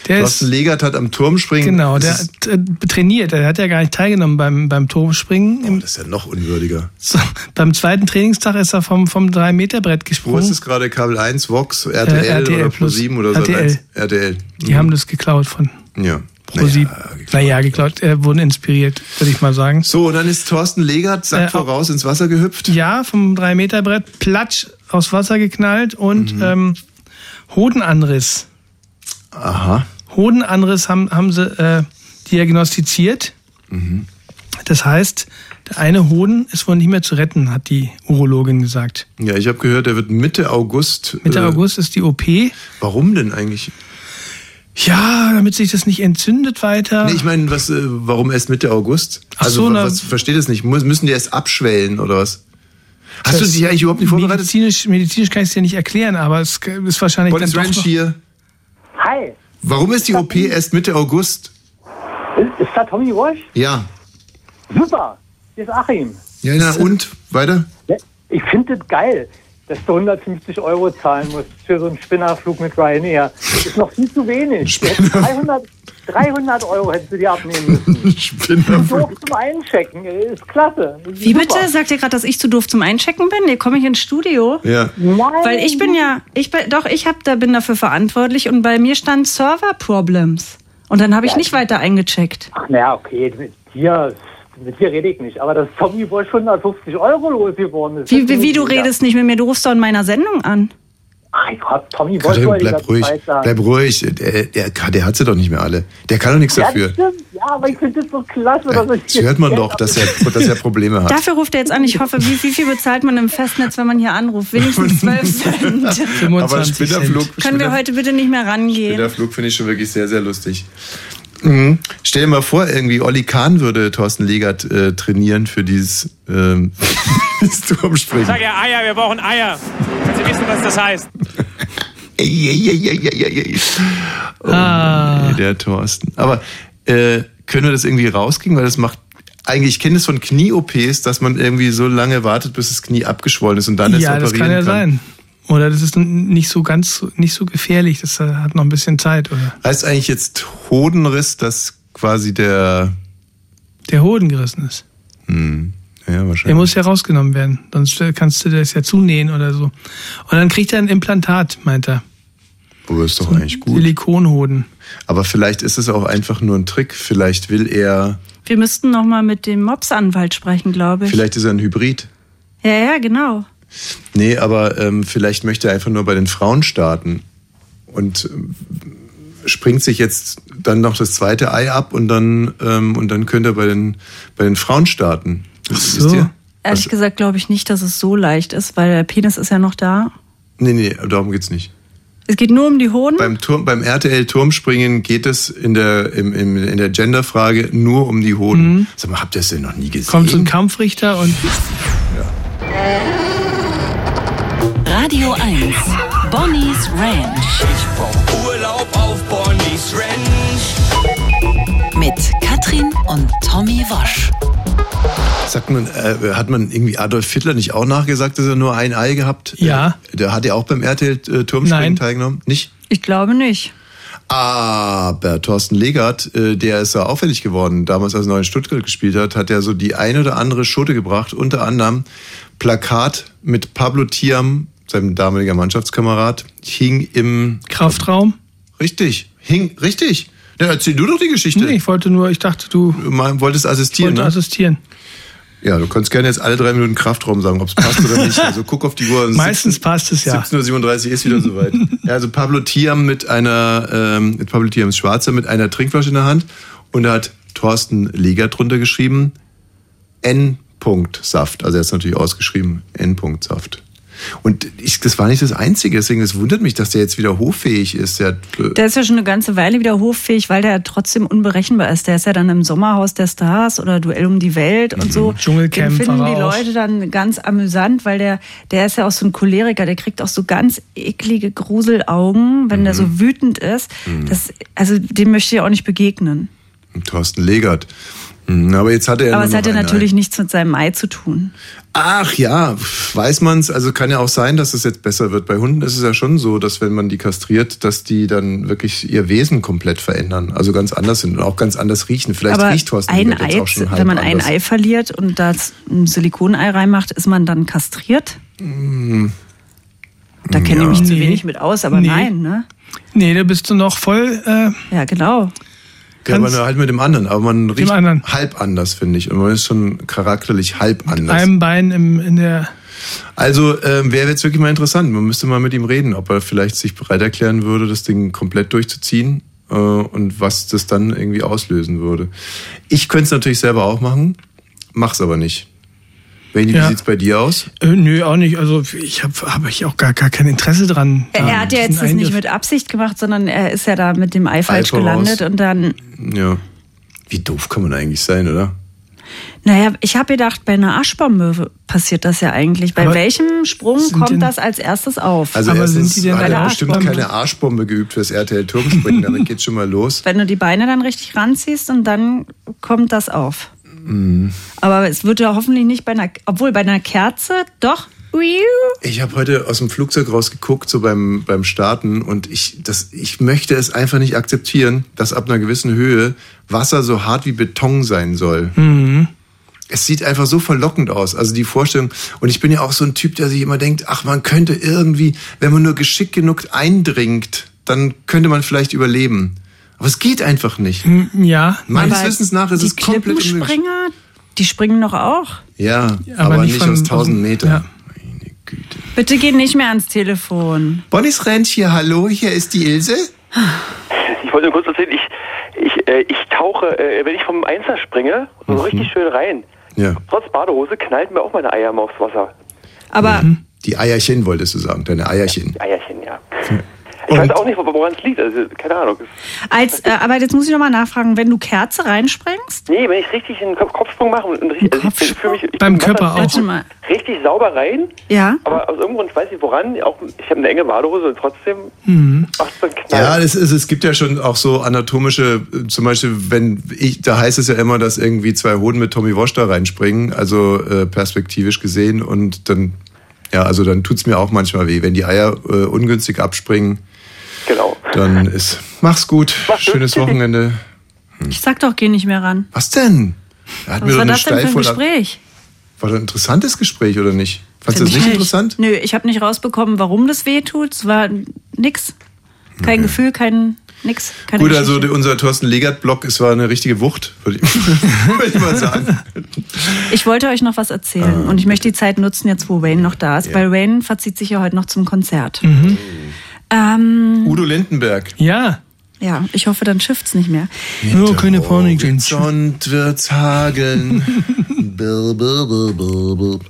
Der Thorsten ist, Legert hat am Turmspringen. genau, der ist, hat äh, trainiert. Er hat ja gar nicht teilgenommen beim, beim Turmspringen. Im, das ist ja noch unwürdiger. so, beim zweiten Trainingstag ist er vom, vom 3-Meter-Brett Wo gesprungen. ist es gerade? Kabel 1, Vox, RTL, Äh, RTL oder plus. Pro7 oder so? RTL. RTL. Die haben das geklaut von Ja. Pro7. Naja, geklaut. Er wurden inspiriert, würde ich mal sagen. So, und dann ist Thorsten Legert, sagt Äh, voraus, ins Wasser gehüpft. Ja, vom 3-Meter-Brett platsch aus Wasser geknallt und Mhm. ähm, Hodenanriss. Aha. Hodenanriss haben, haben sie äh, diagnostiziert. Mhm. Das heißt, der eine Hoden ist wohl nicht mehr zu retten, hat die Urologin gesagt. Ja, ich habe gehört, er wird Mitte August. Mitte äh, August ist die OP. Warum denn eigentlich? Ja, damit sich das nicht entzündet weiter. Nee, ich meine, was, äh, warum erst Mitte August? Ach also, so, wa- na- was, versteht das nicht? Müssen die erst abschwellen oder was? Hast du dich eigentlich überhaupt nicht vorbereitet? Medizinisch, medizinisch kann ich es dir nicht erklären, aber es ist wahrscheinlich Boris dann doch Ranch hier. Hi, Warum ist die OP erst Mitte August? ist, da Tommy Walsh? Ja. Super, hier ist Achim. Ja, na, und? Weiter? Ich finde das geil, dass du 150 Euro zahlen musst für so einen Spinnerflug mit Ryanair. Das ist noch viel zu wenig. Du hättest 300, 300 Euro hättest du dir abnehmen müssen. Du doof zum Einchecken, ist klasse. Wie Super. bitte? Sagt ihr gerade, dass ich zu doof zum Einchecken bin? Nee, komme ich ins Studio? Ja. Nein. Weil ich bin ja, ich bin, doch, ich hab, da bin dafür verantwortlich und bei mir stand Server Problems. Und dann habe ich nicht weiter eingecheckt. Ach naja, okay, mit dir, mit dir rede ich nicht. Aber dass Tommy Walsh 150 Euro losgeworden ist. Wie, das wie, wie du redest nicht mit mir, du rufst doch in meiner Sendung an. Ich hab Tommy Katrin, wollte bleib ruhig. Bleib ruhig. Der, der, der hat sie doch nicht mehr alle. Der kann doch nichts Ja, dafür. das stimmt. Ja, aber ich finde das so klasse. Ja, das hört man doch, dass er, dass er Probleme hat. Dafür ruft er jetzt an. Ich hoffe, wie, wie viel bezahlt man im Festnetz, wenn man hier anruft? Wenigstens 12 Cent. Aber Spinnerflug, Können wir heute bitte nicht mehr rangehen? Spinnerflug finde ich schon wirklich sehr, sehr lustig. Mhm. Stell dir mal vor, irgendwie Olli Kahn würde Thorsten Legert äh, trainieren für dieses, ähm, dieses Turmspringen. Sag ja Eier, wir brauchen Eier. Sie wissen, was das heißt. Ey, ey, ey, ey, ey, ey, ey. Oh, Ah. der Thorsten. Aber äh, können wir das irgendwie rauskriegen? Weil das macht. Eigentlich, ich kenne es von Knie-OPs, dass man irgendwie so lange wartet, bis das Knie abgeschwollen ist und dann ja, das operieren kann ja sein. Oder das ist nicht so ganz, nicht so gefährlich. Das äh, hat noch ein bisschen Zeit, oder? Heißt eigentlich jetzt Hodenriss, dass quasi der. Der Hoden gerissen ist. Hm, ja, wahrscheinlich. Der muss ja rausgenommen werden. Sonst äh, kannst du das ja zunähen oder so. Und dann kriegt er ein Implantat, meint er. Oh, ist doch eigentlich gut. Silikonhoden. Aber vielleicht ist es auch einfach nur ein Trick. Vielleicht will er. Wir müssten noch mal mit dem Mobsanwalt sprechen, glaube ich. Vielleicht ist er ein Hybrid. Ja, ja, genau. Nee, aber ähm, vielleicht möchte er einfach nur bei den Frauen starten und ähm, springt sich jetzt dann noch das zweite Ei ab und dann ähm, und dann könnte er bei den bei den Frauen starten. Wisst so. ihr? Ehrlich gesagt glaube ich nicht, dass es so leicht ist, weil der Penis ist ja noch da. Nee, nee, darum geht's nicht. Es geht nur um die Hoden. Beim Turm, beim RTL Turmspringen geht es in der im, im, in der Genderfrage nur um die Hoden. Mhm. Sag mal, habt ihr das denn noch nie gesehen? Kommt so ein Kampfrichter und Radio 1. Bonnie's Ranch. Ich brauch Urlaub auf Bonnie's Ranch. Mit Katrin und Tommy Wosch. Sagt man, äh, hat man irgendwie Adolf Hitler nicht auch nachgesagt, dass er nur ein Ei gehabt? Ja. Äh, der hat ja auch beim RTL äh, teilgenommen, nicht? Ich glaube nicht. Aber Thorsten Legert, äh, der ist ja auffällig geworden. Damals, als er noch in Stuttgart gespielt hat, hat er so die ein oder andere Schote gebracht. Unter anderem Plakat mit Pablo Tiam sein damaliger Mannschaftskamerad, hing im Kraftraum. Richtig, hing, richtig. Ja, erzähl du doch die Geschichte. Nee, ich wollte nur, ich dachte, du Mal, wolltest assistieren, wollte ne? assistieren. Ja, du kannst gerne jetzt alle drei Minuten Kraftraum sagen, ob es passt oder nicht. Also guck auf die Uhr. Meistens passt es ja. 17.37 Uhr ist wieder soweit. ja, also Pablo Thiam mit einer, ähm, mit Pablo Thiams Schwarzer mit einer Trinkflasche in der Hand und da hat Thorsten Leger drunter geschrieben, N. Saft. Also er ist natürlich ausgeschrieben, N. Saft. Und ich, das war nicht das Einzige, deswegen es wundert mich, dass der jetzt wieder hoffähig ist. Der, Der ist ja schon eine ganze Weile wieder hoffähig, weil der trotzdem unberechenbar ist. Der ist ja dann im Sommerhaus der Stars oder Duell um die Welt und so. Dschungelcamp Den finden die. Leute dann ganz amüsant, weil der, der ist ja auch so ein Choleriker, der kriegt auch so ganz eklige Gruselaugen, wenn der so wütend ist. Das, also dem möchte ich auch nicht begegnen. Thorsten Legert. Hm, Aber jetzt hat er ja Aber es noch hat ja ein Ei. natürlich nichts mit seinem Ei zu tun. Ach ja, weiß man's. Also kann ja auch sein, dass es jetzt besser wird. Bei Hunden ist es ja schon so, dass wenn man die kastriert, dass die dann wirklich ihr Wesen komplett verändern. Also ganz anders sind und auch ganz anders riechen. Vielleicht Aber riecht Thorsten ein Ei, auch schon wenn man ein anders. Ei verliert und da ein Silikonei reinmacht, ist man dann kastriert? Hm. Da kenne ich mich zu wenig mit aus, aber Nee. nein, ne? Nee, da bist du noch voll. Äh, Ja, genau. Ja, aber Kannst- halt mit dem anderen. Aber man riecht anderen. halb anders, finde ich. Und man ist schon charakterlich halb anders. einem Bein im, in der. Also ähm, wäre jetzt wirklich mal interessant. Man müsste mal mit ihm reden, ob er vielleicht sich bereit erklären würde, das Ding komplett durchzuziehen äh, und was das dann irgendwie auslösen würde. Ich könnte es natürlich selber auch machen, mach's aber nicht. Benny, Ja. wie sieht's bei dir aus? Äh, nö, auch nicht. Also ich habe hab ich auch gar, gar kein Interesse dran. Er, er hat ja jetzt das nicht mit Absicht gemacht, sondern er ist ja da mit dem Ei falsch gelandet und dann, Ja. Wie doof kann man eigentlich sein, oder? naja, ich habe gedacht, bei einer Aschbombe passiert das ja eigentlich. Bei Aber welchem Sprung kommt denn- das als erstes auf? Also Aber erstens sind die denn hat bei er der bestimmt keine Arschbombe geübt fürs RTL Turmspringen, damit geht's schon mal los. Wenn du die Beine dann richtig ranziehst und dann kommt das auf. Mhm. Aber es wird ja hoffentlich nicht bei einer, obwohl bei einer Kerze, doch. Ich habe heute aus dem Flugzeug rausgeguckt, so beim, beim Starten, und ich, das, ich möchte es einfach nicht akzeptieren, dass ab einer gewissen Höhe Wasser so hart wie Beton sein soll. Mhm. Es sieht einfach so verlockend aus. Also die Vorstellung, und ich bin ja auch so ein Typ, der sich immer denkt, ach, man könnte irgendwie, wenn man nur geschickt genug eindringt, dann könnte man vielleicht überleben. Aber es geht einfach nicht. Hm, Ja. Meines Wissens nach ist es komplett unmöglich. Die springen doch auch. Ja, Aber aber, nicht nicht, von- aus 1000 Metern. Ja. Bitte geh nicht mehr ans Telefon. Bonnie's Ranch hier, hallo, hier ist die Ilse. Ich wollte nur kurz erzählen, ich, ich, äh, ich tauche, äh, wenn ich vom Einser springe, so Mhm. richtig schön rein. Ja. Trotz Badehose knallt mir auch meine Eier mal aufs Wasser. Aber Die Eierchen wolltest du sagen, deine Eierchen. Die Eierchen, ja. Ich weiß auch nicht, woran es liegt, also keine Ahnung. als, äh, aber jetzt muss ich noch mal nachfragen, wenn du Kerze reinspringst, Nee, wenn ich richtig einen Kopf Kopfsprung mache und richtig, also ich fühle mich ich Beim Körper auch. richtig sauber rein, Ja. aber aus irgendeinem Grund weiß ich woran, auch ich habe eine enge Badehose und trotzdem Mhm. macht es dann Knall. Ja, es, ist, es gibt ja schon auch so anatomische, zum Beispiel, wenn ich, da heißt es ja immer, dass irgendwie zwei Hoden mit Tommy Walsh da reinspringen, also äh, perspektivisch gesehen und dann, ja, also dann tut's mir auch manchmal weh. Wenn die Eier äh, ungünstig abspringen, Genau. dann ist, mach's gut, schönes Wochenende. Ich sag doch, geh nicht mehr ran. Was denn? Er hat Was mir doch war eine das denn für ein Gespräch? War das ein interessantes Gespräch oder nicht? Fandest du das nicht ich interessant? Nö, ich habe nicht rausbekommen, warum das weh tut. Es war nix. Kein Gefühl, kein nix. Keine Gut, also die- unser Thorsten Legert-Blog, es war eine richtige Wucht, würde ich, mal sagen. Ich wollte euch noch was erzählen und ich möchte die Zeit nutzen, jetzt wo Wayne noch da ist, weil Wayne verzieht sich ja heute noch zum Konzert. Mhm. Ähm, Udo Lindenberg. Ja. ja, ich hoffe, dann schifft's nicht mehr. Nur keine Panik. Horizont wird's hageln.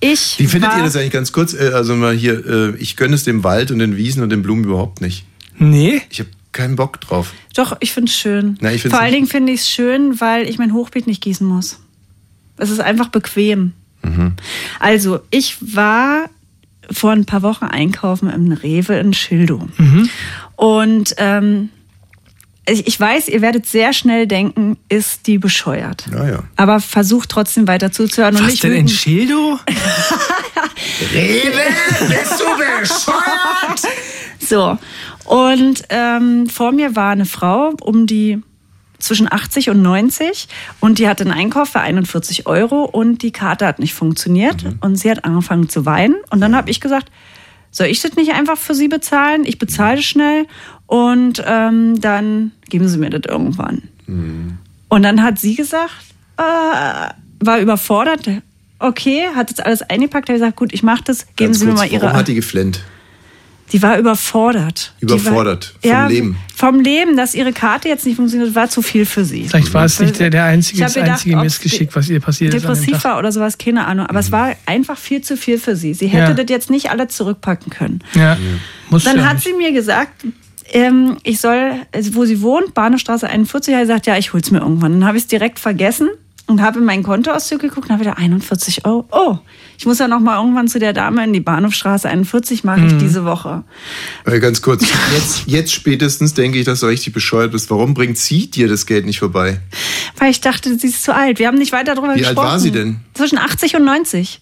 Ich Wie findet ihr das eigentlich ganz kurz? Äh, Also mal hier, äh, ich gönne es dem Wald und den Wiesen und den Blumen überhaupt nicht. Nee. Ich habe keinen Bock drauf. Doch, ich find's schön. Na, ich Vor allen. Dingen finde ich es schön, weil ich mein Hochbeet nicht gießen muss. Es ist einfach bequem. Mhm. Also, ich war vor ein paar Wochen einkaufen im Rewe in Schildow. Mhm. Und ähm, ich, ich weiß, ihr werdet sehr schnell denken, ist die bescheuert. Ja, ja. Aber versucht trotzdem weiter zuzuhören. und Was nicht denn in wütend- Schildow? Rewe, bist du bescheuert? So, und ähm, vor mir war eine Frau um die zwischen 80 und 90 und die hatte einen Einkauf für 41 Euro und die Karte hat nicht funktioniert und sie hat angefangen zu weinen und dann habe ich gesagt, soll ich das nicht einfach für Sie bezahlen? Ich bezahle schnell und ähm, dann geben Sie mir das irgendwann. Mhm. Und dann hat sie gesagt, äh, war überfordert. Okay, hat jetzt alles eingepackt, hat gesagt, gut, ich mache das, geben Ganz Sie mir kurz, mal Ihre. Warum hat die geflennt? Die war überfordert. Überfordert war, vom ja, Leben. Vom Leben, dass ihre Karte jetzt nicht funktioniert, war zu viel für sie. Vielleicht war es nicht der, der einzige, das gedacht, einzige Missgeschick, was ihr passiert ist. an dem Depressiv war oder sowas, keine Ahnung. Aber es war einfach viel zu viel für sie. Sie hätte Ja. das jetzt nicht alle zurückpacken können. Ja, muss Dann ja hat nicht. sie mir gesagt, ähm, ich soll, also wo sie wohnt, Bahnhofstraße 41, hat sie gesagt, ja, ich hol's mir irgendwann. Dann habe ich es direkt vergessen und habe in meinen Kontoauszug geguckt und habe wieder 41 Euro. Oh, ich muss ja noch mal irgendwann zu der Dame in die Bahnhofstraße 41 mache ich Mhm. diese Woche. Äh, ganz kurz, jetzt, jetzt spätestens denke ich, dass du richtig bescheuert bist. Warum bringt sie dir das Geld nicht vorbei? Weil ich dachte, sie ist zu alt. Wir haben nicht weiter darüber Wie alt gesprochen. war sie denn? Zwischen 80 und 90.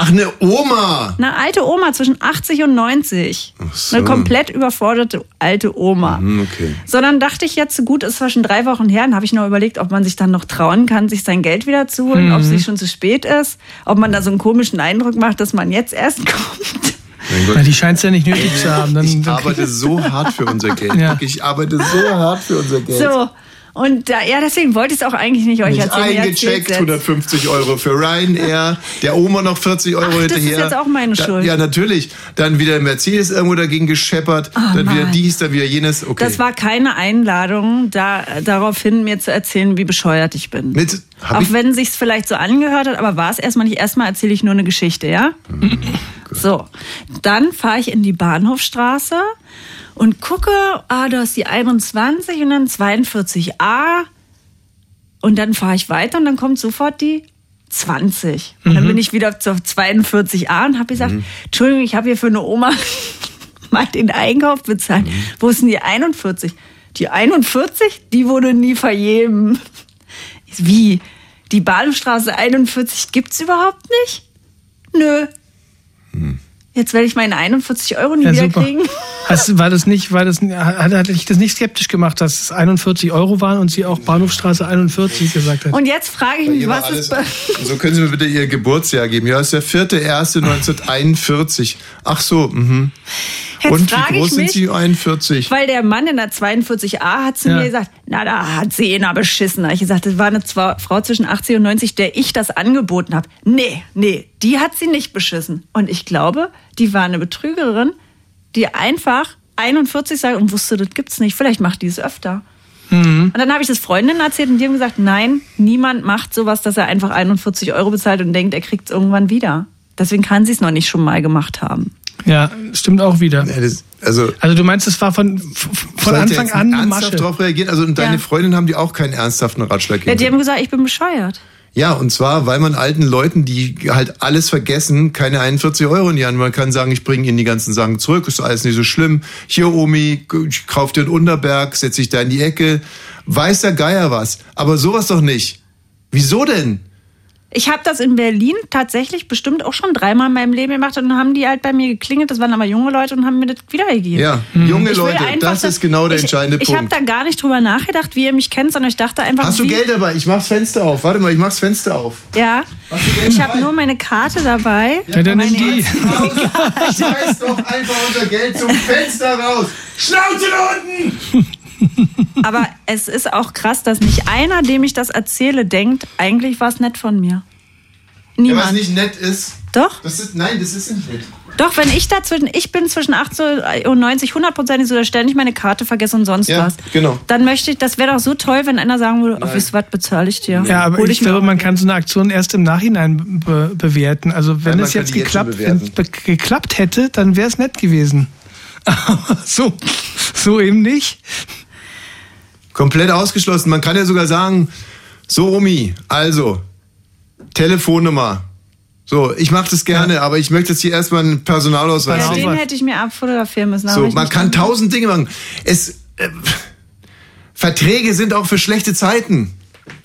Ach, eine Oma! Eine alte Oma zwischen 80 und 90. so. Eine komplett überforderte alte Oma. Hm, okay. So, dann dachte ich jetzt, gut, ist zwar schon drei Wochen her, dann habe ich noch überlegt, ob man sich dann noch trauen kann, sich sein Geld wieder zu holen, Mhm. ob es nicht schon zu spät ist, ob man da so einen komischen Eindruck macht, dass man jetzt erst kommt. Na, die scheint es ja nicht nötig zu haben. Dann, Ich dann arbeite so hart für unser Geld. Ja. Ich arbeite so hart für unser Geld. So, und da, ja, deswegen wollte ich es auch eigentlich nicht euch Nicht erzählen. Eingecheckt, erzählt's jetzt. 150 Euro für Ryanair, der Oma noch 40 Euro Ach, das ist hinterher. jetzt auch meine Da- Schuld. Ja, natürlich. Dann wieder Mercedes irgendwo dagegen gescheppert, Oh, dann wieder Mann. dies, dann wieder jenes. Okay. Das war keine Einladung, da, daraufhin mir zu erzählen, wie bescheuert ich bin. Mit, Auch ich, wenn sich's vielleicht so angehört hat, aber war es erstmal nicht. Erstmal erzähle ich nur eine Geschichte, ja? So, dann fahre ich in die Bahnhofstraße und gucke, ah, da ist die 21 und dann 42a. Und dann fahre ich weiter und dann kommt sofort die 20. Und dann Mhm. bin ich wieder zur 42a und habe gesagt, Entschuldigung, ich habe hier für eine Oma mal den Einkauf bezahlt. Wo ist denn die 41? Die 41, die wurde nie vergeben. Wie? Die Bahnhofstraße 41 gibt's überhaupt nicht? Nö. Jetzt werde ich meine 41 Euro nie Ja, wieder super. kriegen. Hast, war das nicht, war das, hat, hat dich das nicht skeptisch gemacht, dass es 41 Euro waren und sie auch Bahnhofstraße 41 gesagt hat? Und jetzt frage ich mich, was ist so können Sie mir bitte Ihr Geburtsjahr geben. Ja, ist der 4.1.1941. Ach so, mhm. Jetzt Und wie frage ich groß sind mich, Sie? 41. Weil der Mann in der 42a hat zu Ja. mir gesagt, na, da hat sie ihn aber beschissen. Da ich gesagt, das war eine Frau zwischen 80 und 90, der ich das angeboten habe. Nee, nee, die hat sie nicht beschissen. Und ich glaube, die war eine Betrügerin, die einfach 41 sagt und wusste, das gibt's nicht. Vielleicht macht die es öfter. Mhm. Und dann habe ich das Freundinnen erzählt und die haben gesagt, nein, niemand macht sowas, dass er einfach 41 Euro bezahlt und denkt, er kriegt es irgendwann wieder. Deswegen kann sie es noch nicht schon mal gemacht haben. Ja, stimmt auch wieder. also, also du meinst, es war von, von Anfang jetzt an eine ernsthaft Masche. darauf reagieren? Also, und deine Ja. Freundin haben die auch keinen ernsthaften Ratschlag Ja, gegeben? die haben gesagt, ich bin bescheuert. Ja, und zwar, weil man alten Leuten, die halt alles vergessen, keine 41 Euro in die Hand. Man kann sagen, ich bringe ihnen die ganzen Sachen zurück, ist alles nicht so schlimm. Hier, Omi, ich kauf dir einen Unterberg, setz dich da in die Ecke. Weiß der Geier was. Aber sowas doch nicht. Wieso denn? Ich habe das in Berlin tatsächlich bestimmt auch schon dreimal in meinem Leben gemacht und dann haben die halt bei mir geklingelt. Das waren aber junge Leute und haben mir das wiedergegeben. Ja, junge Ich will Leute, einfach, das ist genau der ich, entscheidende Ich habe Punkt. da gar nicht drüber nachgedacht, wie ihr mich kennt, sondern ich dachte einfach, Hast du Geld dabei? Ich mach's Fenster auf. Warte mal, ich mach's Fenster auf. Ja. Ich habe nur meine Karte dabei. Ja, dann nimm die. Schmeiß doch einfach unser Geld zum Fenster raus. Schnauze da unten! Aber es ist auch krass, dass nicht einer, dem ich das erzähle, denkt, eigentlich war es nett von mir. Ja, Niemand. was nicht nett ist. Doch? Das ist, nein, das ist nicht nett. Doch, wenn ich dazwischen, ich bin zwischen 80 und 90 hundertprozentig so, ich ständig meine Karte vergesse und sonst Ja, was. genau. Dann möchte ich, das wäre doch so toll, wenn einer sagen würde, oh, wisst ihr was, bezahle ich dir. Ja, aber Hol ich mir glaube, man kann so eine Aktion erst im Nachhinein be bewerten. Also wenn es jetzt die jetzt geklappt, wenn geklappt hätte, dann wäre es nett gewesen. Aber so, so eben nicht. Komplett ausgeschlossen. Man kann ja sogar sagen, so Omi, also, Telefonnummer. So, ich mache das gerne, aber ich möchte jetzt hier erstmal einen Personalausweis Ja, sehen. den hätte ich mir abfotografieren müssen. So, man kann tausend Dinge machen. Es, äh, Verträge sind auch für schlechte Zeiten.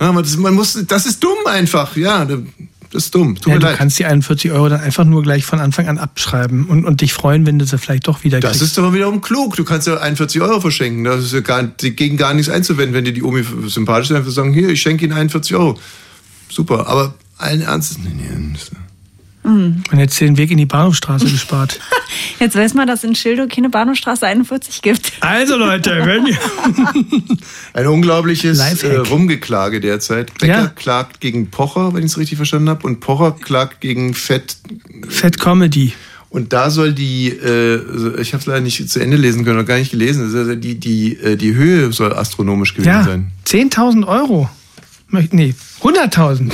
Ja, man, das, man muss, das ist dumm einfach. Ja, das ist dumm. Tut Ja, du leid. kannst die 41 Euro dann einfach nur gleich von Anfang an abschreiben und, und dich freuen, wenn du sie vielleicht doch wieder Das kriegst. ist doch wiederum klug. Du kannst ja 41 Euro verschenken. Das ist ja gar, gegen gar nichts einzuwenden, wenn dir die Omi sympathisch ist. Einfach sagen, hier, ich schenke Ihnen 41 Euro. Super. Aber allen Ernstes. Nee, nee, das- Mhm. Man hätte den Weg in die Bahnhofstraße gespart. Jetzt weiß man, dass es in Schildow keine Bahnhofstraße 41 gibt. Also Leute, wenn ihr... Ein unglaubliches äh, Rumgeklage derzeit. Becker Ja. klagt gegen Pocher, wenn ich es richtig verstanden habe, und Pocher klagt gegen Fett. Fett Comedy. Und da soll die, äh, ich habe es leider nicht zu Ende lesen können, noch gar nicht gelesen, also die, die, äh, die Höhe soll astronomisch gewesen Ja, sein. 10.000 Euro. Nee, 100.000.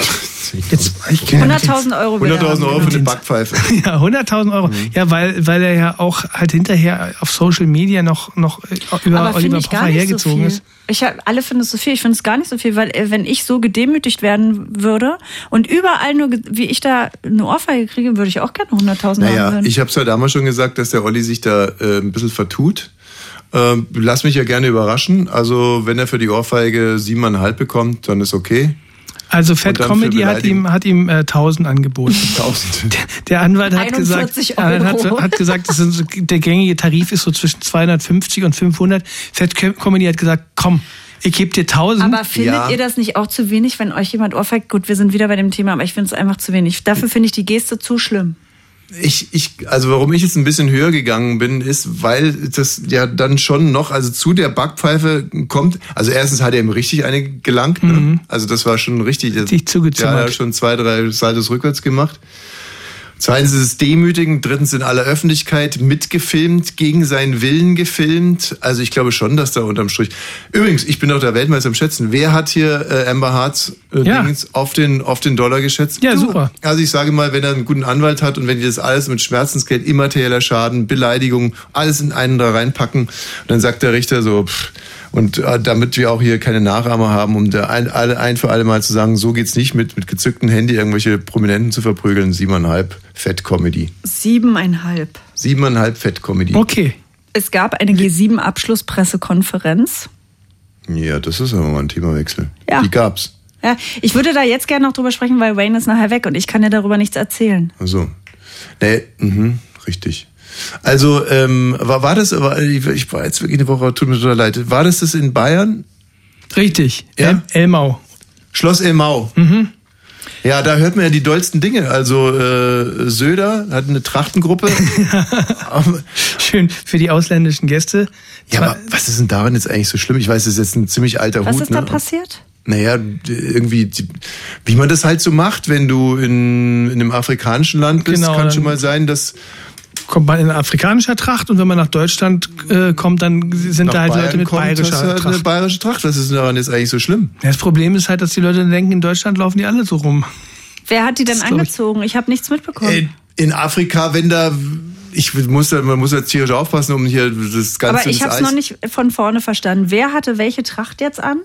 Jetzt, ich kenn- 100.000 Euro will er 100.000 Euro haben. für eine Backpfeife. Ja, 100.000 Euro. Ja, weil, weil er ja auch halt hinterher auf Social Media noch, noch äh, über Aber Oliver Pocher so hergezogen viel. ist. Ich hab, alle finden es so viel. Ich finde es gar nicht so viel, weil äh, wenn ich so gedemütigt werden würde und überall nur, ge- wie ich da eine Ohrfeige kriege, würde ich auch gerne 100.000 haben Naja, wollen. ich habe es ja damals schon gesagt, dass der Olli sich da äh, ein bisschen vertut. Ähm, lass mich ja gerne überraschen. Also, wenn er für die Ohrfeige siebeneinhalb bekommt, dann ist okay. Also Fat Comedy hat ihm, hat ihm äh, 1000 angeboten. 1000. Der Anwalt hat gesagt, 41 äh, hat, hat gesagt, das sind so, der gängige Tarif ist so zwischen 250 und 500. Fat Comedy hat gesagt, komm, ich gebe dir 1000. Aber findet ihr das nicht auch zu wenig, wenn euch jemand ohrfeigt? Gut, wir sind wieder bei dem Thema, aber ich finde es einfach zu wenig. Dafür finde ich die Geste zu schlimm. Ich, ich, also warum ich jetzt ein bisschen höher gegangen bin, ist, weil das ja dann schon noch, also zu der Backpfeife kommt, also erstens hat er ihm richtig eine gelangt, ne? also das war schon richtig. Richtig zugezimmert. Ja, schon zwei, drei Saltos rückwärts gemacht. Zweitens ist es demütigend, drittens in aller Öffentlichkeit mitgefilmt, gegen seinen Willen gefilmt. Also ich glaube schon, dass da unterm Strich. Übrigens, ich bin doch der Weltmeister im Schätzen. Wer hat hier äh, Amber Hearts äh, Ja. Auf den auf den Dollar geschätzt? Ja, Du. super. Also ich sage mal, wenn er einen guten Anwalt hat und wenn die das alles mit Schmerzensgeld, immaterieller Schaden, Beleidigung, alles in einen da reinpacken, dann sagt der Richter so, pff, und äh, damit wir auch hier keine Nachahmer haben, um da ein, alle, ein für alle Mal zu sagen, so geht's nicht mit, mit gezücktem Handy irgendwelche Prominenten zu verprügeln, siebeneinhalb Fett-Comedy. Siebeneinhalb. Siebeneinhalb Fett-Comedy. Okay. Es gab eine G7-Abschlusspressekonferenz. Ja, das ist aber mal ein Themawechsel. Ja. Die gab's. Ja, ich würde da jetzt gerne noch drüber sprechen, weil Wayne ist nachher weg und ich kann dir darüber nichts erzählen. Also, nee, mhm, richtig. Also, ähm, war, war das, aber ich, ich war jetzt wirklich eine Woche, tut mir total leid. War das das in Bayern? Richtig. Ja? El Elmau. Schloss Elmau. Mhm. Ja, da hört man ja die dollsten Dinge. Also äh, Söder hat eine Trachtengruppe. Schön für die ausländischen Gäste. ja, aber was ist denn daran jetzt eigentlich so schlimm? Ich weiß, das ist jetzt ein ziemlich alter Was Hut. ist da ne? passiert? Naja, irgendwie, wie man das halt so macht, wenn du in, in einem afrikanischen Land bist, Genau, kann schon mal sein, dass Kommt man in afrikanischer Tracht und wenn man nach Deutschland äh, kommt, dann sind nach da halt Bayern Leute mit kommt, bayerischer halt eine Tracht. bayerische Tracht. Was ist denn daran jetzt eigentlich so schlimm? Ja, Das Problem ist halt, dass die Leute denken, in Deutschland laufen die alle so rum. Wer hat die denn Das glaub ich- angezogen? Ich habe nichts mitbekommen. In, in Afrika, wenn da, ich muss, da- man muss jetzt tierisch aufpassen, um hier das Ganze aber ich habe es noch nicht von vorne verstanden. Wer hatte welche Tracht jetzt an?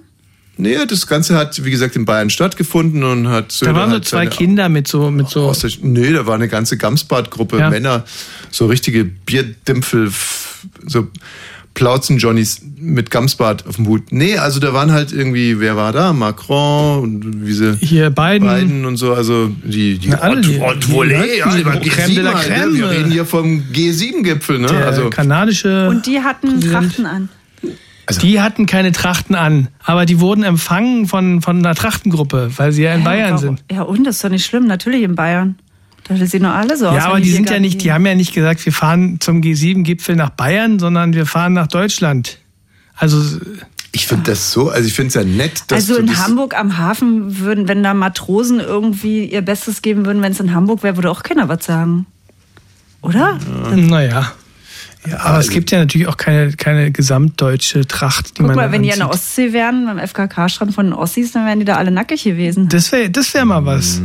Nee, das Ganze hat, wie gesagt, in Bayern stattgefunden und hat Da waren so zwei Kinder mit so, mit so. aus der, nee, da war eine ganze Gamsbad-Gruppe Ja. Männer, so richtige Bierdimpfel, f- so Plauzen-Johnnies mit Gamsbad auf dem Hut. Nee, also da waren halt irgendwie, wer war da? Macron und wie sie. Hier Biden. Biden und so, also die, die Ja, alle die- Haute die Volée, ja, die über Crème de la G7, Alter. Crème. Wir reden hier vom G7-Gipfel, ne? Der also, kanadische. Und die hatten Präsident. Trachten an. Also die hatten keine Trachten an, aber die wurden empfangen von, von einer Trachtengruppe, weil sie ja in Hä, Bayern warum? sind. Ja, und das ist doch nicht schlimm. Natürlich in Bayern. Da sehen nur alle so aus. Ja, aber die sind ja nicht, die haben ja nicht gesagt, wir fahren zum G7-Gipfel nach Bayern, sondern wir fahren nach Deutschland. Also ich finde das so, also ich finde es ja nett, dass Also du in das, Hamburg am Hafen würden, wenn da Matrosen irgendwie ihr Bestes geben würden, wenn es in Hamburg wäre, würde auch keiner was sagen. Oder? naja. Aber es gibt ja natürlich auch keine, keine gesamtdeutsche Tracht, die Guck man mal, wenn die an der anzieht. Ostsee wären, beim FKK-Strand von den Ossis, dann wären die da alle nackig gewesen. Das wäre das wär mal was.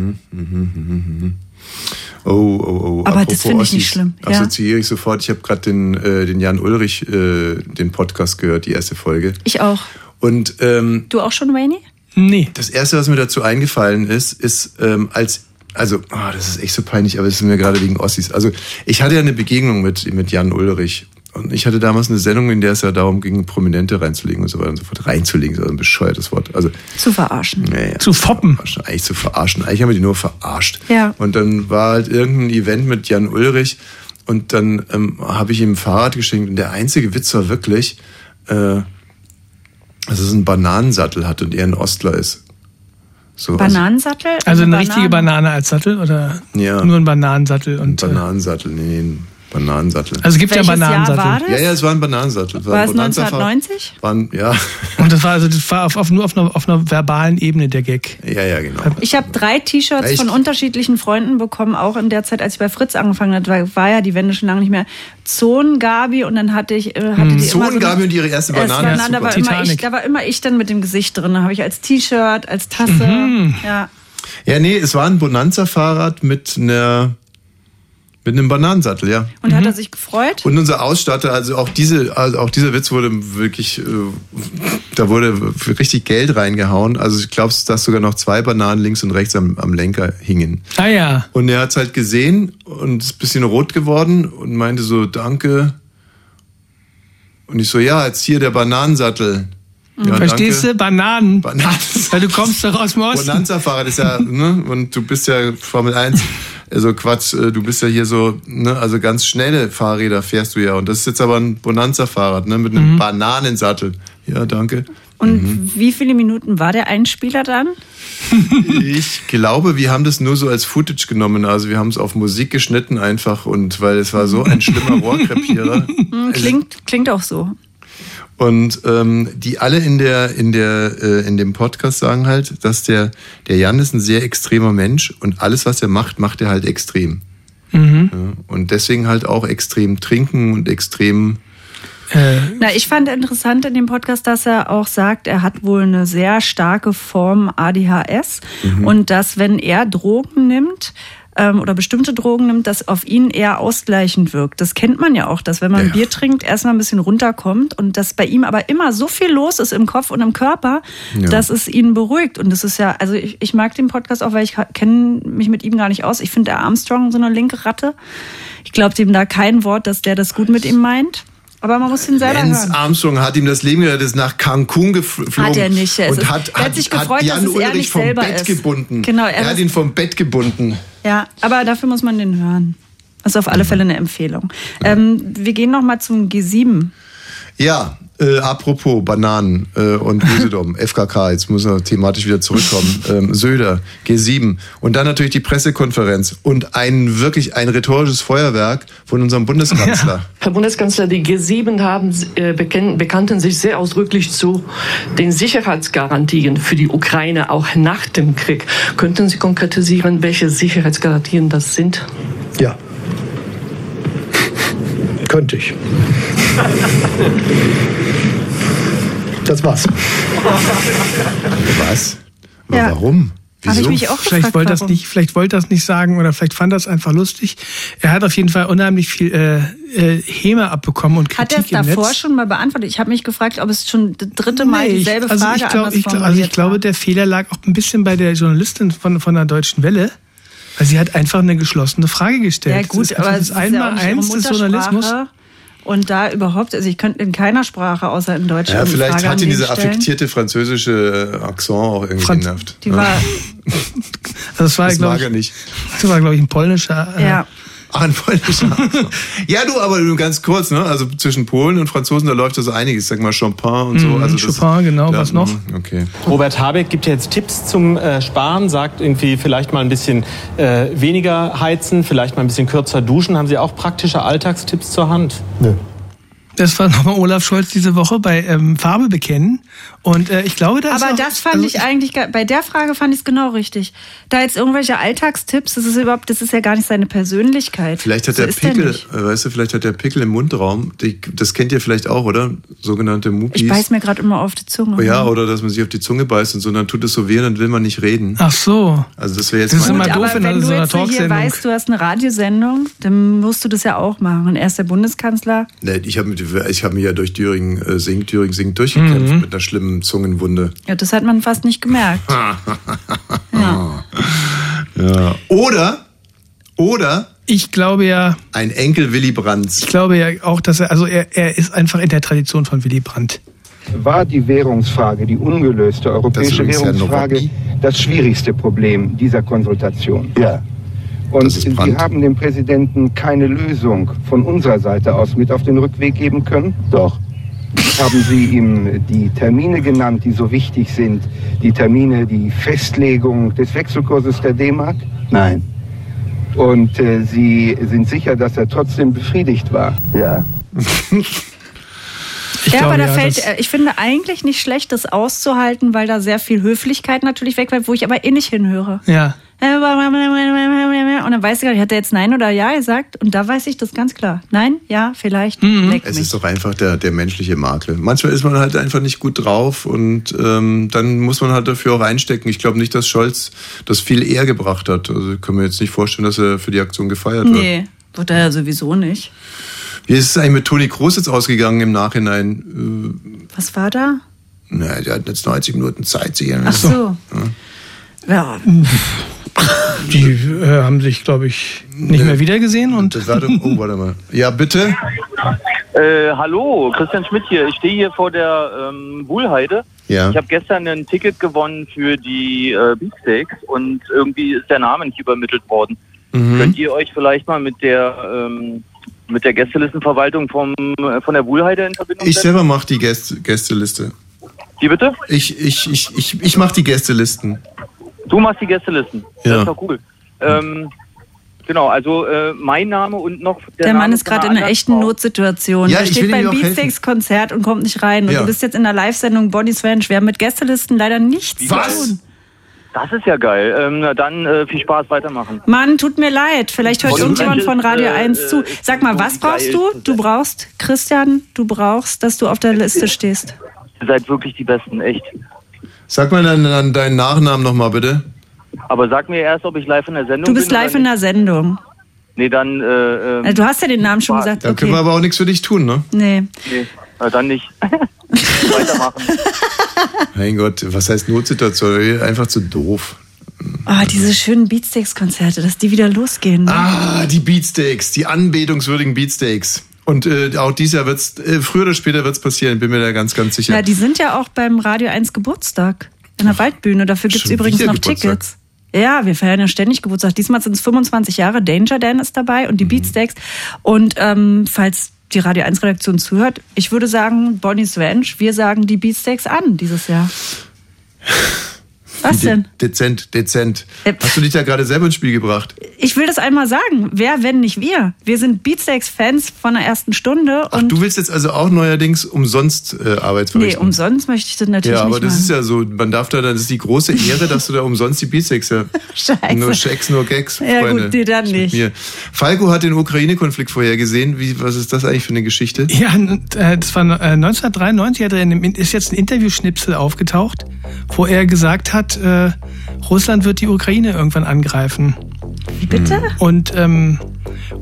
Oh, oh, oh. Aber Apropos das finde ich nicht Ossis, schlimm, ja. Assoziiere ich sofort. Ich habe gerade den, äh, den Jan Ulrich, äh, den Podcast gehört, die erste Folge. Ich auch. Und ähm, Du auch schon, Wayne? Nee. das erste, was mir dazu eingefallen ist, ist ähm, als also, ah, das ist echt so peinlich, aber es ist mir gerade wegen Ossis. Also, ich hatte ja eine Begegnung mit, mit Jan Ulrich. Und ich hatte damals eine Sendung, in der es ja darum ging, Prominente reinzulegen und so weiter und so fort. Reinzulegen, ist also ein bescheuertes Wort. Also, Zu verarschen. naja, Zu foppen. verarschen, eigentlich zu verarschen. Eigentlich haben wir die nur verarscht. Ja. Und dann war halt irgendein Event mit Jan Ulrich und dann ähm, habe ich ihm ein Fahrrad geschenkt und der einzige Witz war wirklich, äh, dass es einen Bananensattel hat und er ein Ostler ist. So, Bananensattel? Also eine richtige Banane als Sattel oder Ja. nur ein Bananensattel? Und, äh, Bananensattel, nee, ein Bananensattel. Also es gibt ja Welches Jahr Bananensattel. war das? Ja, ja, es war ein Bananensattel. Es War es ein Bonanza-Fahrrad. 1990? Waren, ja. Und das war also das war auf, auf, nur auf einer, auf einer verbalen Ebene der Gag. Ja, ja, genau. Ich habe drei T-Shirts von unterschiedlichen Freunden bekommen, auch in der Zeit, als ich bei Fritz angefangen habe. War, war ja die Wende schon lange nicht mehr. Zon, Gabi und dann hatte ich. Äh, hatte die immer so Zon, Gabi und ihre erste Banane. war, nein, da, war immer ich, da war immer ich dann mit dem Gesicht drin. Da habe ich als T-Shirt, als Tasse. Mhm. Ja. Ja, nee, es war ein Bonanza-Fahrrad mit einer mit einem Bananensattel, ja. Und hat er sich gefreut? Und unser Ausstatter, also auch diese, also auch dieser Witz wurde wirklich, äh, da wurde richtig Geld reingehauen. Also ich glaube, dass sogar noch zwei Bananen links und rechts am, am Lenker hingen. Ah ja. Und er hat es halt gesehen und ist ein bisschen rot geworden und meinte so, danke. Und ich so, ja, jetzt hier der Bananensattel. Ja, Verstehst danke. du? Bananen. Bananen. Weil du kommst doch aus dem Osten. Bonanza-Fahrrad ist ja, ne, und du bist ja Formel 1, also Quatsch, äh, du bist ja hier so, ne, also ganz schnelle Fahrräder fährst du ja. Und das ist jetzt aber ein Bonanza-Fahrrad, ne, mit einem Bananensattel. Ja, danke. Und Mhm. wie viele Minuten war der Einspieler dann? Ich glaube, wir haben das nur so als Footage genommen. Also wir haben es auf Musik geschnitten einfach und weil es war so ein schlimmer Rohrkrepierer. Hm, Klingt, klingt auch so. Und ähm, die alle in der in der äh, in dem Podcast sagen halt, dass der der Jan ist ein sehr extremer Mensch und alles was er macht, macht er halt extrem. Mhm. Ja, und deswegen halt auch extrem trinken und extrem Na, ich fand interessant in dem Podcast, dass er auch sagt, er hat wohl eine sehr starke Form ADHS Mhm. und dass wenn er Drogen nimmt ähm, oder bestimmte Drogen nimmt, das auf ihn eher ausgleichend wirkt. Das kennt man ja auch, dass wenn man Ja. Bier trinkt, erstmal ein bisschen runterkommt und dass bei ihm aber immer so viel los ist im Kopf und im Körper, Ja. dass es ihn beruhigt. Und das ist ja, also ich, ich mag den Podcast auch, weil ich kenne mich mit ihm gar nicht aus. Ich finde der Armstrong so eine linke Ratte. Ich glaube dem da kein Wort, dass der das gut mit ihm meint. Aber man muss ihn selber Lance hören. Armstrong hat ihm das Leben gerettet, ist nach Cancun geflogen. Hat er nicht. Es Und hat, er hat hat, sich hat gefreut, Jan dass er Ulrich nicht vom selber Bett ist. gebunden. Genau, er er hat ihn vom Bett gebunden. Ja, aber dafür muss man den hören. Das ist auf alle Fälle eine Empfehlung. Ähm, wir gehen noch mal zum G7. Ja, äh, apropos Bananen äh, und Usedom, FKK, jetzt müssen wir thematisch wieder zurückkommen. Ähm, Söder, G7 und dann natürlich die Pressekonferenz und ein wirklich ein rhetorisches Feuerwerk von unserem Bundeskanzler. Herr Bundeskanzler, die G7 haben, äh, bekannten sich sehr ausdrücklich zu den Sicherheitsgarantien für die Ukraine auch nach dem Krieg. Könnten Sie konkretisieren, welche Sicherheitsgarantien das sind? Ja. Könnte ich. Das war's. Was? Aber Ja. warum? Hab ich mich auch vielleicht gefragt, wollte das nicht, vielleicht wollte das nicht sagen oder vielleicht fand das einfach lustig. Er hat auf jeden Fall unheimlich viel äh, äh, Häme abbekommen und Hat er Kritik es davor Netz. schon mal beantwortet? Ich habe mich gefragt, ob es schon das dritte Mal Nee, ich- dieselbe also Frage ich glaub, anders ich, glaub- also ich glaube, der Fehler lag auch ein bisschen bei der Journalistin von, von der Deutschen Welle. Weil sie hat einfach eine geschlossene Frage gestellt. Ja gut, das ist aber einfach es das ist ja Einmal ihre eins des Journalismus. Und da überhaupt, also ich könnte in keiner Sprache außer in Deutsch Ja, vielleicht Frage hat an ihn den dieser stellen. affektierte französische äh, Akzent auch irgendwie Franz- genervt. Die war, Also das war, das glaube mag ich, er nicht. das war, glaube ich, ein polnischer. äh, ja. Ah, ein polnischer. Ja, du, aber nur ganz kurz, ne? Also zwischen Polen und Franzosen, da läuft ja so einiges. Sag mal Champagne und so. Mhm, Also das- Chopin, genau, ja, was noch? mhm, Okay. Robert Habeck gibt ja jetzt Tipps zum äh, Sparen, sagt irgendwie vielleicht mal ein bisschen äh, weniger heizen, vielleicht mal ein bisschen kürzer duschen. Haben Sie auch praktische Alltagstipps zur Hand? Das war nochmal Olaf Scholz diese Woche bei ähm, Farbe bekennen. Und äh, ich glaube, das Aber ist auch, das fand also ich eigentlich, bei der Frage fand ich es genau richtig. Da jetzt irgendwelche Alltagstipps, das ist überhaupt, das ist ja gar nicht seine Persönlichkeit. Vielleicht hat so der der Pickel, nicht. äh, weißt du, vielleicht hat der Pickel im Mundraum, die, das kennt ihr vielleicht auch, oder? Sogenannte Mupis. Ich beiß mir gerade immer auf die Zunge. Oh ja, oder dass man sich auf die Zunge beißt und so, dann tut es so weh und dann will man nicht reden. Ach so. Also das wäre jetzt Das ist immer doof Aber in wenn so du einer jetzt hier Talksendung. weißt, du hast eine Radiosendung, dann musst du das ja auch machen. Und er ist der Bundeskanzler. Nee, ich habe ich hab mich ja durch Thüringen äh, singt, Thüringen singt durchgekämpft Mhm. mit einer schlimmen Zungenwunde. Ja, das hat man fast nicht gemerkt. Ja. Ja. Oder, oder Ich glaube ja, ein Enkel Willy Brandts. ich glaube ja auch, dass er, also er, er ist einfach in der Tradition von Willy Brandt. war die Währungsfrage, die ungelöste europäische Herr Währungsfrage, das schwierigste Problem dieser Konsultation. Ja. Und Das Sie Brandt. haben dem Präsidenten keine Lösung von unserer Seite aus mit auf den Rückweg geben können? Doch. Haben Sie ihm die Termine genannt, die so wichtig sind? Die Termine, die Festlegung des Wechselkurses der D-Mark? Nein. Und äh, Sie sind sicher, dass er trotzdem befriedigt war? Ja. ja, glaube, aber da ja, fällt, äh, ich finde eigentlich nicht schlecht, das auszuhalten, weil da sehr viel Höflichkeit natürlich wegfällt, wo ich aber eh nicht hinhöre. Ja. Und dann weiß ich gar nicht, hat er jetzt Nein oder Ja gesagt? Und da weiß ich das ganz klar. Nein, ja, vielleicht, Mhm. leck Es mich. ist doch einfach der, der menschliche Makel. Manchmal ist man halt einfach nicht gut drauf und ähm, dann muss man halt dafür auch einstecken. Ich glaube nicht, dass Scholz das viel eher gebracht hat. Also können wir jetzt nicht vorstellen, dass er für die Aktion gefeiert wird. Nee, wird er ja sowieso nicht. Wie ist es eigentlich mit Toni Kroos jetzt ausgegangen im Nachhinein? Was war da? Äh, naja, der hat jetzt 90 Minuten Zeit. Sich Ach so. Ja. Die äh, haben sich, glaube ich, nicht mehr wiedergesehen und. Oh, warte mal. Ja, bitte? Äh, hallo, Christian Schmidt hier. Ich stehe hier vor der ähm, Wuhlheide. Ja. Ich habe gestern ein Ticket gewonnen für die äh, Beefsteaks und irgendwie ist der Name nicht übermittelt worden. Mhm. Könnt ihr euch vielleicht mal mit der ähm, mit der Gästelistenverwaltung vom, äh, von der Wuhlheide in Verbindung Ich setzen? selber mache die Gäste, Gästeliste. Wie bitte? Ich, ich, ich, ich, ich mache die Gästelisten. Du machst die Gästelisten. Das Ja. ist doch cool. Ähm, genau, also äh, mein Name und noch der, Der, Mann Name ist gerade in einer echten Frau. Notsituation. Ja, er ich steht beim. Beatsteaks-Konzert und kommt nicht rein. Und Ja. du bist jetzt in der Live-Sendung Bonnie's Ranch. Wir haben mit Gästelisten leider nichts zu tun. Das ist ja geil. Ähm, na dann äh, viel Spaß weitermachen. Mann, tut mir leid. Vielleicht hört irgendjemand von Radio äh, 1 zu. Sag mal, was brauchst du? Du brauchst, Christian, du brauchst, dass du auf der Liste stehst. Ihr seid wirklich die Besten, echt. Sag mal dann, dann deinen Nachnamen nochmal bitte. Aber sag mir erst, ob ich live in der Sendung Du bist bin. live in der Sendung. Nee, dann. Äh, Also, du hast ja den Namen schon gesagt. Da können wir Okay. aber auch nichts für dich tun, ne? Nee. Nee, na, dann nicht. Weitermachen. Mein Gott, was heißt Notsituation? Einfach zu doof. Ah, diese schönen Beatsteaks-Konzerte, dass die wieder losgehen. Ne? Ah, die Beatsteaks, die anbetungswürdigen Beatsteaks. Und äh, auch dieses Jahr wird's, äh, früher oder später wird's passieren, bin mir da ganz, ganz sicher. Na, die sind ja auch beim Radio 1 Geburtstag in der Waldbühne. Dafür gibt's Schon übrigens noch Geburtstag? Tickets. Ja, wir feiern ja ständig Geburtstag. Diesmal sind es 25 Jahre. Danger Dan ist dabei und die Mhm. Beatsteaks. Und ähm, falls die Radio 1 Redaktion zuhört, ich würde sagen, Bonnie's Ranch, wir sagen die Beatsteaks an dieses Jahr. Was de- denn? Dezent, dezent. Äh, Hast du dich da gerade selber ins Spiel gebracht? Ich will das einmal sagen. Wer, wenn nicht wir? Wir sind Beatsteaks-Fans von der ersten Stunde. Ach, du willst jetzt also auch neuerdings umsonst äh, Arbeit nee, umsonst möchte ich das natürlich ja, aber nicht das machen. ist ja so, man darf da, das ist die große Ehre, dass du da umsonst die Beatsteaks ja. Scheiße. Nur Schecks, nur Gags, Ja, Freunde. gut, nee, dann nicht. Mir. Falco hat den Ukraine-Konflikt vorhergesehen. Wie, was ist das eigentlich für eine Geschichte? Ja, äh, das war äh, 1993 hat er in einem, ist jetzt ein Interviewschnipsel aufgetaucht, wo er gesagt hat, äh, Russland wird die Ukraine irgendwann angreifen. Wie bitte? Und ähm,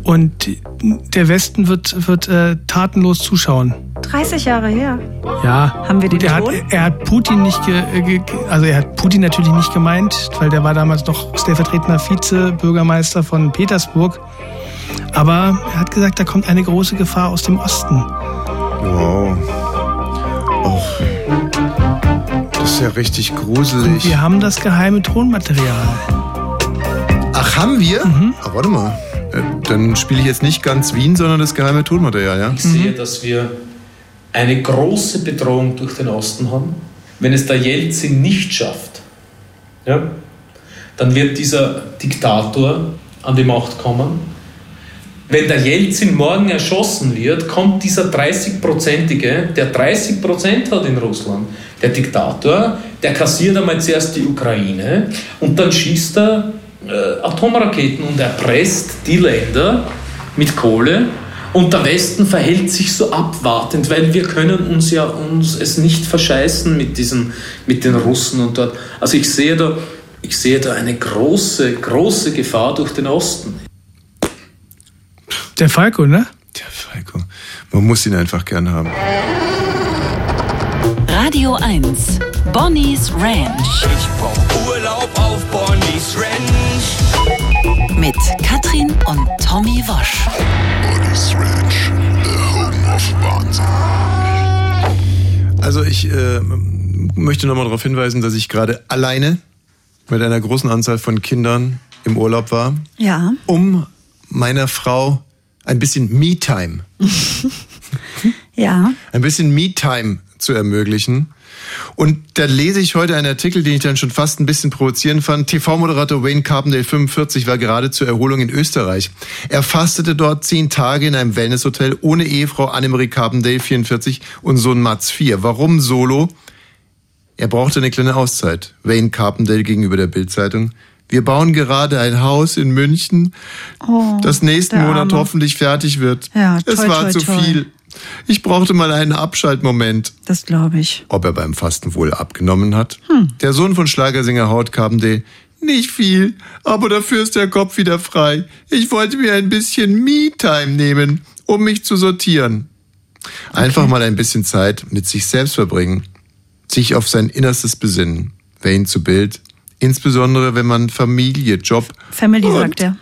und der Westen wird wird äh, tatenlos zuschauen. 30 Jahre her. Ja. Haben wir den er hat, Ton? er hat Putin nicht, ge, ge, also er hat Putin natürlich nicht gemeint, weil der war damals noch stellvertretender Vizebürgermeister von Petersburg. Aber er hat gesagt, da kommt eine große Gefahr aus dem Osten. Wow. Ist ja richtig gruselig. Wir haben das geheime Tonmaterial. Ach, haben wir? Ach, warte mal. Äh, Dann spiele ich jetzt nicht ganz Wien, sondern das geheime Tonmaterial, ja? Ich sehe, dass wir eine große Bedrohung durch den Osten haben. Wenn es der Jelzin nicht schafft, ja, dann wird dieser Diktator an die Macht kommen. Wenn der Jelzin morgen erschossen wird, kommt dieser 30-prozentige, der 30 Prozent hat in Russland, der Diktator, der kassiert einmal zuerst die Ukraine und dann schießt er äh, Atomraketen und erpresst die Länder mit Kohle und der Westen verhält sich so abwartend, weil wir können uns ja uns es nicht verscheißen mit diesen, mit den Russen und dort. Also ich sehe da, ich sehe da eine große, große Gefahr durch den Osten. Der Falco, ne? Der Falco. Man muss ihn einfach gern haben. Radio 1. Bonnie's Ranch. Ich brauch Urlaub auf Bonnie's Ranch. Mit Katrin und Tommy Wosch. Bonnie's Ranch, the home of Wahnsinn. Also ich äh, möchte nochmal darauf hinweisen, dass ich gerade alleine mit einer großen Anzahl von Kindern im Urlaub war, Ja. um meiner Frau ein bisschen Me-Time Ja. Ein bisschen Me-Time zu ermöglichen. Und da lese ich heute einen Artikel, den ich dann schon fast ein bisschen provozierend fand. TV-Moderator Wayne Carpendale, 45, war gerade zur Erholung in Österreich. Er fastete dort zehn Tage in einem Wellnesshotel ohne Ehefrau Annemarie Carpendale, 44, und Sohn Mats, 4. Warum solo? Er brauchte eine kleine Auszeit. Wayne Carpendale gegenüber der Bildzeitung. Wir bauen gerade ein Haus in München, Oh, das nächsten Monat hoffentlich fertig wird. Ja, es toi, war toi, zu toi. viel. Ich brauchte mal einen Abschaltmoment. Das glaube ich. Ob er beim Fasten wohl abgenommen hat? Hm. Der Sohn von Schlagersänger Carpendale. Nicht viel, aber dafür ist der Kopf wieder frei. Ich wollte mir ein bisschen Me-Time nehmen, um mich zu sortieren. Einfach mal ein bisschen Zeit mit sich selbst verbringen. Sich auf sein Innerstes besinnen. Wayne zu Bild. Insbesondere wenn man Familie, Job Family und sagt er.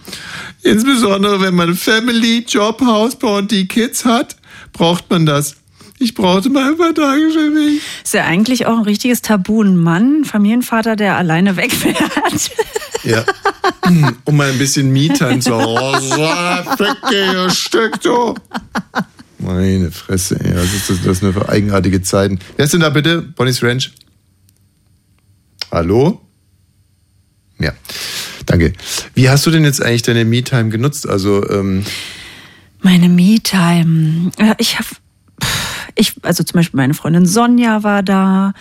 Insbesondere wenn man Family, Job, Hausbau und die Kids hat, braucht man das. Ich brauchte mal ein paar Tage für mich. Ist ja eigentlich auch ein richtiges Tabu. Ein Mann, Familienvater, der alleine wegfährt. Ja. Um mal ein bisschen Me-Time zu haben. Ficke, Stück, du. Meine Fresse, ey. Was ist das, das sind für eigenartige Zeiten. Wer ist denn da bitte? Bonnie's Ranch? Hallo? Ja, danke. Wie hast du denn jetzt eigentlich deine Me-Time genutzt? Also, ähm, Meine Me-Time. Ich habe, ich, also zum Beispiel meine Freundin Sonja war da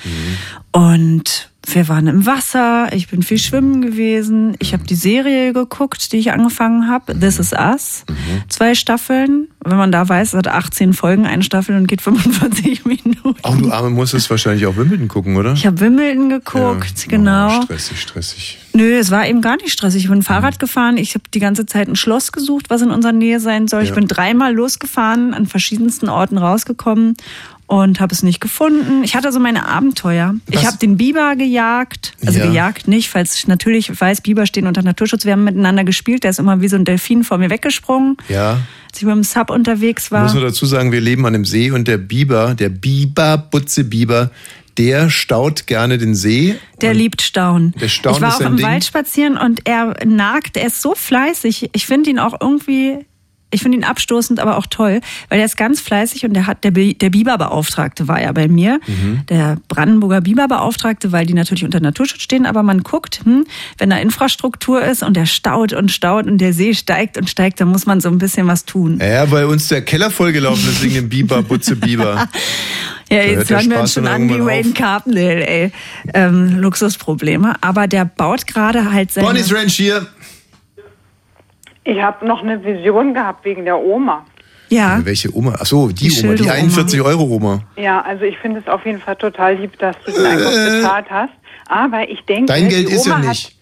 und wir waren im Wasser. Ich bin viel schwimmen gewesen. Ich habe die Serie geguckt, die ich angefangen habe. This is Us. Zwei Staffeln. Wenn man da weiß, es hat 18 Folgen, eine Staffel und geht 45 Minuten. auch du Arme musstest wahrscheinlich auch Wimbledon gucken, oder? Ich habe Wimbledon geguckt, Ja. genau. Oh, stressig, stressig. Nö, es war eben gar nicht stressig. Ich bin Fahrrad gefahren. Ich habe die ganze Zeit ein Schloss gesucht, was in unserer Nähe sein soll. Ich Ja. bin dreimal losgefahren, an verschiedensten Orten rausgekommen und habe es nicht gefunden. Ich hatte so meine Abenteuer. Ich habe den Biber gejagt. Also Ja. gejagt nicht, falls ich natürlich weiß, Biber stehen unter Naturschutz. Wir haben miteinander gespielt. Der ist immer wie so ein Delfin vor mir weggesprungen, Ja. als ich mit dem Sub unterwegs war. Muss nur dazu sagen, wir leben an einem See und der Biber, der Biber, Butze Biber, der staut gerne den See. Der liebt Stauen. Der Stauen ich war auch im Ding. Wald spazieren und er nagt, er ist so fleißig. Ich finde ihn auch irgendwie, ich finde ihn abstoßend, aber auch toll, weil er ist ganz fleißig und der hat, der, der Biberbeauftragte war ja bei mir, Mhm. der Brandenburger Biberbeauftragte, weil die natürlich unter Naturschutz stehen, aber man guckt, hm, wenn da Infrastruktur ist und der staut und staut und der See steigt und steigt, dann muss man so ein bisschen was tun. Ja, weil uns der Keller vollgelaufen ist wegen dem Biber, Butze Biber. Ja, jetzt hören wir uns schon an wie Wayne. Carpendale, ey. Ähm, Luxusprobleme. Aber der baut gerade halt seine... Bonnie's Ranch hier. Ich habe noch eine Vision gehabt wegen der Oma. Ja. Welche Oma? Ach so, die, Die Oma, die Schilde-Oma. 41 Euro Oma. Ja, also ich finde es auf jeden Fall total lieb, dass du den Einkauf bezahlt hast. Aber ich denke, Dein Geld die ist ja nicht.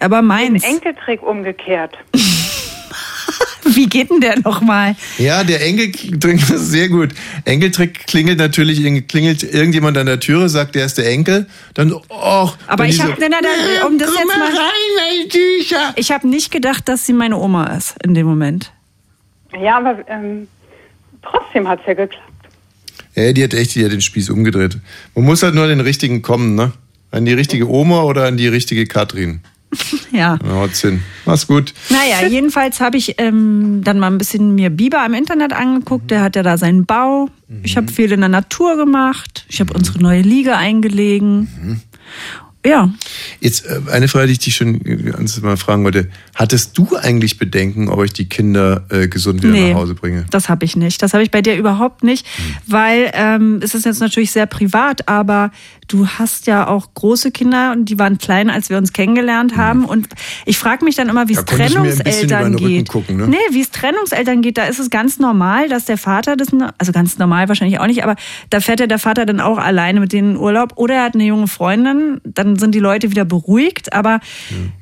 Aber meins. den Enkeltrick umgekehrt. Wie geht denn der nochmal? Ja, der Enkeltrick ist sehr gut. Enkeltrick klingelt natürlich, klingelt irgendjemand an der Türe, sagt, der ist der Enkel. Dann, oh. Aber ich habe so, um das komm jetzt mal mal Ich habe nicht gedacht, dass sie meine Oma ist in dem Moment. Ja, aber ähm, trotzdem hat es ja geklappt. Ja, die hat echt die hat den Spieß umgedreht. Man muss halt nur an den richtigen kommen, ne? An die richtige Oma oder an die richtige Katrin. Ja. Na, haut's hin. Mach's gut. Naja, jedenfalls habe ich ähm, dann mal ein bisschen mir Biber im Internet angeguckt. Der hat ja da seinen Bau. Ich habe viel in der Natur gemacht. Ich habe unsere neue Liege eingelegen. Ja. Jetzt äh, eine Frage, die ich dich schon mal fragen wollte. Hattest du eigentlich Bedenken, ob ich die Kinder äh, gesund wieder Nee. nach Hause bringe? Das habe ich nicht. Das habe ich bei dir überhaupt nicht, weil ähm, es ist jetzt natürlich sehr privat, aber du hast ja auch große Kinder und die waren klein, als wir uns kennengelernt haben. Und ich frage mich dann immer, wie Da es Trennungseltern geht. gucken, ne? Nee, wie es Trennungseltern geht, da ist es ganz normal, dass der Vater das, also ganz normal wahrscheinlich auch nicht, aber da fährt ja der Vater dann auch alleine mit denen in Urlaub oder er hat eine junge Freundin, dann sind die Leute wieder beruhigt. Aber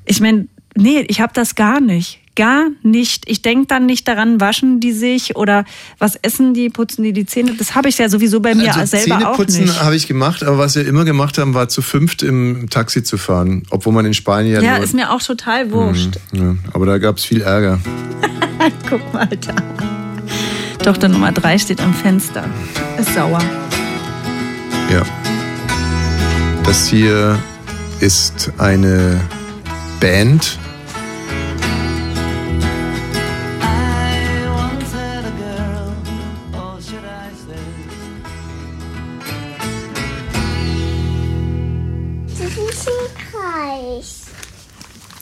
ich meine, nee, ich habe das gar nicht. Gar nicht. Ich denk dann nicht daran, waschen die sich oder was essen die, putzen die die Zähne. Das habe ich ja sowieso bei mir also selber auch Zähneputzen nicht. habe ich gemacht, aber was wir immer gemacht haben, war zu fünft im Taxi zu fahren, obwohl man in Spanien Ja, nur, ist mir auch total wurscht. Ja, aber da gab es viel Ärger. Guck mal da. Tochter Nummer drei steht am Fenster. Ist sauer. Ja. Das hier ist eine Band.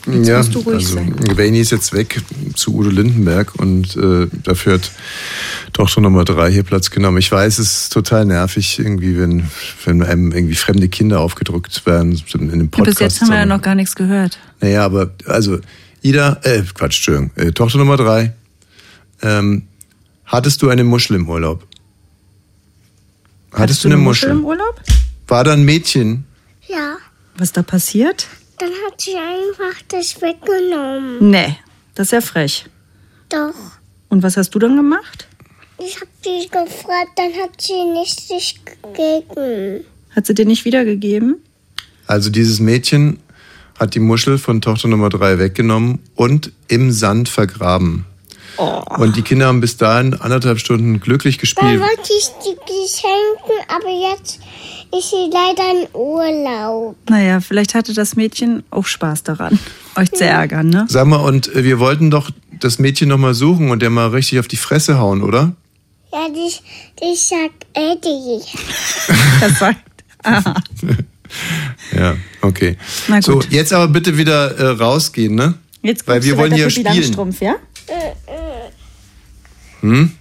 Ja, musst du ruhig also Vani ist jetzt weg zu Udo Lindenberg und äh, dafür hat Tochter Nummer drei hier Platz genommen. Ich weiß, es ist total nervig, irgendwie, wenn, wenn einem irgendwie fremde Kinder aufgedrückt werden in einem Ja, Podcast. bis jetzt haben wir ja noch gar nichts gehört. Naja, aber also Ida, äh, Quatsch, Entschuldigung, äh, Tochter Nummer drei. Ähm, hattest du eine Muschel im Urlaub? Hattest, du eine Muschel? im Urlaub? War da ein Mädchen? Ja, Was da passiert? Dann hat sie einfach das weggenommen. Nee, das ist ja frech. Doch. Und was hast du dann gemacht? Ich hab sie gefragt, dann hat sie nicht sich gegeben. Hat sie dir nicht wiedergegeben? Also dieses Mädchen hat die Muschel von Tochter Nummer drei weggenommen und im Sand vergraben. Und die Kinder haben bis dahin anderthalb Stunden glücklich Dann gespielt. wollte ich die Geschenke, aber jetzt ist sie leider in Urlaub. Naja, vielleicht hatte das Mädchen auch Spaß daran, euch zu ärgern, ne? Sag mal, und äh, wir wollten doch das Mädchen noch mal suchen und der mal richtig auf die Fresse hauen, oder? Ja, die, die sagt Eddie. Das sagt. Aha. Ja, okay. Na So, gut. jetzt aber bitte wieder äh, rausgehen, ne? Jetzt Weil wir du wollen hier spielen. Langstrumpf, ja? Hm?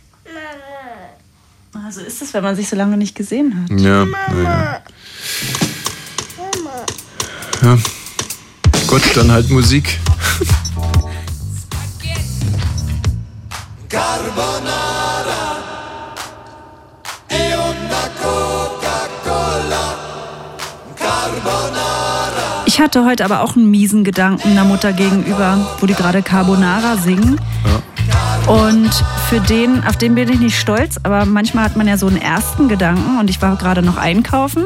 Also ist es, wenn man sich so lange nicht gesehen hat. Ja, naja. Ja. Gut, dann halt Musik. Carbonara e una Coca-Cola. Carbonara. Ich hatte heute aber auch einen miesen Gedanken einer Mutter gegenüber, wo die gerade Carbonara singen. Und für den, auf den bin ich nicht stolz, aber manchmal hat man ja so einen ersten Gedanken und ich war gerade noch einkaufen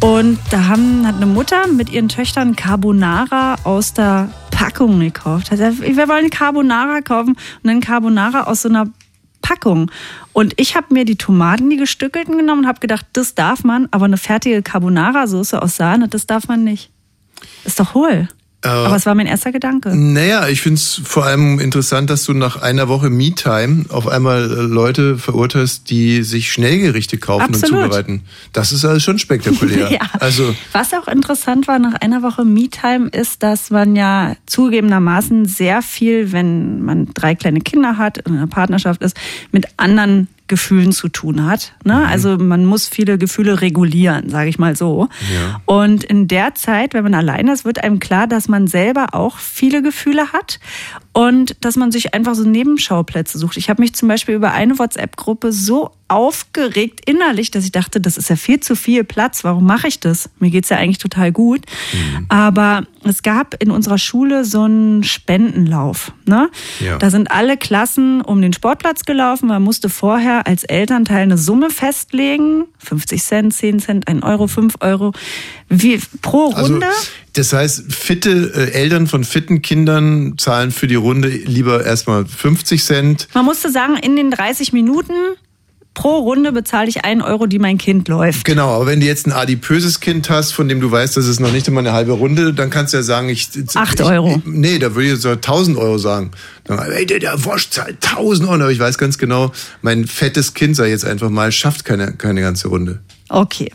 und da haben, hat eine Mutter mit ihren Töchtern Carbonara aus der Packung gekauft. Wir wollen Carbonara kaufen und dann Carbonara aus so einer Packung. Und ich habe mir die Tomaten, die gestückelten genommen und habe gedacht, das darf man, aber eine fertige Carbonara-Soße aus Sahne, das darf man nicht. Ist doch hohl. Äh, Aber es war mein erster Gedanke. Naja, ich finde es vor allem interessant, dass du nach einer Woche Me-Time auf einmal äh, Leute verurteilst, die sich Schnellgerichte kaufen Absolut. und zubereiten. Das ist alles schon spektakulär. Ja. Also, Was auch interessant war nach einer Woche Me-Time ist, dass man ja zugegebenermaßen sehr viel, wenn man drei kleine Kinder hat, in einer Partnerschaft ist, mit anderen Gefühlen zu tun hat. Ne? Also man muss viele Gefühle regulieren, sage ich mal so. Ja. Und in der Zeit, wenn man alleine ist, wird einem klar, dass man selber auch viele Gefühle hat und dass man sich einfach so Nebenschauplätze sucht. Ich habe mich zum Beispiel über eine WhatsApp-Gruppe so aufgeregt innerlich, dass ich dachte, das ist ja viel zu viel Platz. Warum mache ich das? Mir geht's ja eigentlich total gut. Aber es gab in unserer Schule so einen Spendenlauf. Ne? Ja. Da sind alle Klassen um den Sportplatz gelaufen. Man musste vorher als Elternteil eine Summe festlegen. 50 Cent, 10 Cent, 1 Euro, 5 Euro. Wie, pro also Runde? das heißt, fitte äh, Eltern von fitten Kindern zahlen für die Runde lieber erstmal 50 Cent. Man musste sagen, in den 30 Minuten pro Runde bezahle ich 1 Euro, die mein Kind läuft. Genau, aber wenn du jetzt ein adipöses Kind hast, von dem du weißt, das ist noch nicht einmal eine halbe Runde, dann kannst du ja sagen, ich... Acht ich, Euro. Ich, nee, da würde ich so 1000 Euro sagen. Dann, ey, der, der Wosch zahlt 1000 Euro. Aber ich weiß ganz genau, mein fettes Kind, sei jetzt einfach mal, schafft keine, keine ganze Runde. Okay.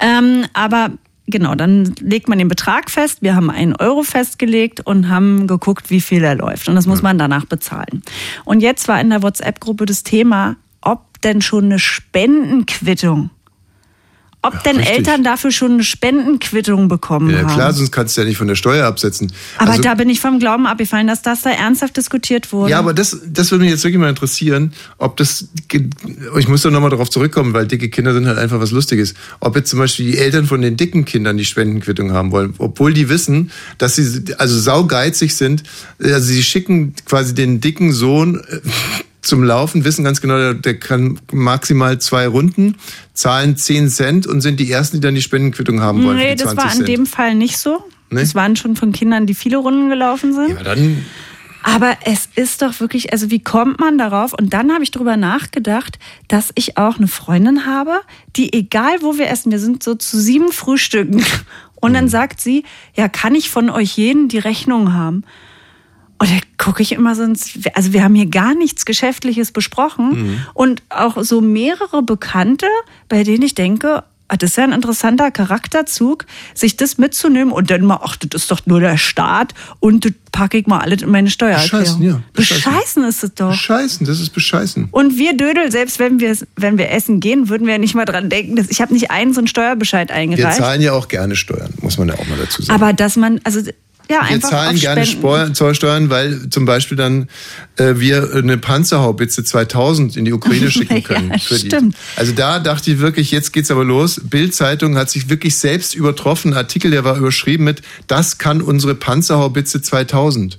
Ähm, aber genau, dann legt man den Betrag fest. Wir haben einen Euro festgelegt und haben geguckt, wie viel er läuft. Und das muss man danach bezahlen. Und jetzt war in der WhatsApp-Gruppe das Thema, ob denn schon eine Spendenquittung, ob denn richtig. Eltern dafür schon eine Spendenquittung bekommen Ja, haben. klar, sonst kannst du ja nicht von der Steuer absetzen. aber Also- da bin ich vom Glauben abgefallen, dass das da ernsthaft diskutiert wurde. Ja, aber das, das würde mich jetzt wirklich mal interessieren, ob das, ich muss da nochmal darauf zurückkommen, weil dicke Kinder sind halt einfach was Lustiges. Ob jetzt zum Beispiel die Eltern von den dicken Kindern die Spendenquittung haben wollen, obwohl die wissen, dass sie also saugeizig sind. Also sie schicken quasi den dicken Sohn äh, zum Laufen, wissen ganz genau, der, der kann maximal zwei Runden, zahlen 10 Cent und sind die Ersten, die dann die Spendenquittung haben wollen. Nee, das 20 war in Cent. dem Fall nicht so. Nee? Das waren schon von Kindern, die viele Runden gelaufen sind. Ja, dann Aber es ist doch wirklich, also wie kommt man darauf? Und dann habe ich drüber nachgedacht, dass ich auch eine Freundin habe, die egal wo wir essen, wir sind so zu sieben Frühstücken. Und dann sagt sie, ja, kann ich von euch jeden die Rechnung haben? Und gucke ich immer sonst, also wir haben hier gar nichts Geschäftliches besprochen Mhm. und auch so mehrere Bekannte, bei denen ich denke, ah, das ist ja ein interessanter Charakterzug, sich das mitzunehmen und dann mal, ach, das ist doch nur der Staat und das packe ich mal alles in meine Steuererklärung. Bescheißen, ja. Bescheißen ist es doch. Bescheißen, das ist bescheißen. Und wir Dödel, selbst wenn wir, wenn wir essen gehen, würden wir ja nicht mal dran denken, dass ich habe nicht einen so einen Steuerbescheid Wir eingereicht. zahlen ja auch gerne Steuern, muss man ja auch mal dazu sagen. aber dass man, also ja, wir zahlen gerne. Spor- Zollsteuern, weil zum Beispiel dann äh, wir eine Panzerhaubitze 2000 in die Ukraine schicken können. Ja, für die. stimmt. Also da dachte ich wirklich, jetzt geht's aber los. Bild-Zeitung hat sich wirklich selbst übertroffen. Ein Artikel, der war überschrieben mit, das kann unsere Panzerhaubitze 2000.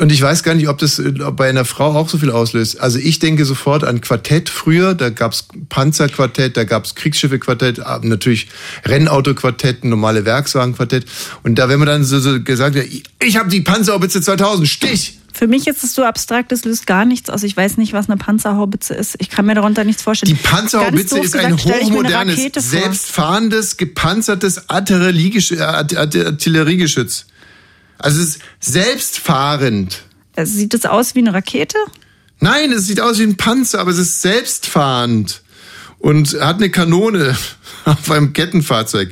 Und ich weiß gar nicht, ob das äh, bei einer Frau auch so viel auslöst. Also ich denke sofort an Quartett früher, da gab's Panzerquartett, da gab's Kriegsschiffequartett, ah, natürlich Rennautoquartett, normale Werkswagenquartett. Und da, wenn man dann so, so gesagt hat, ich, habe die Panzerhaubitze 2000, Stich! Für mich ist es so abstrakt, das löst gar nichts aus. Ich weiß nicht, was eine Panzerhaubitze ist. Ich kann mir darunter nichts vorstellen. Die Panzerhaubitze ist ein hochmodernes, selbstfahrendes, gepanzertes Artilleriegesch- äh, Art- Art- Artilleriegeschütz. Also es ist selbstfahrend. Also sieht es aus wie eine Rakete? Nein, es sieht aus wie ein Panzer, aber es ist selbstfahrend und hat eine Kanone auf einem Kettenfahrzeug.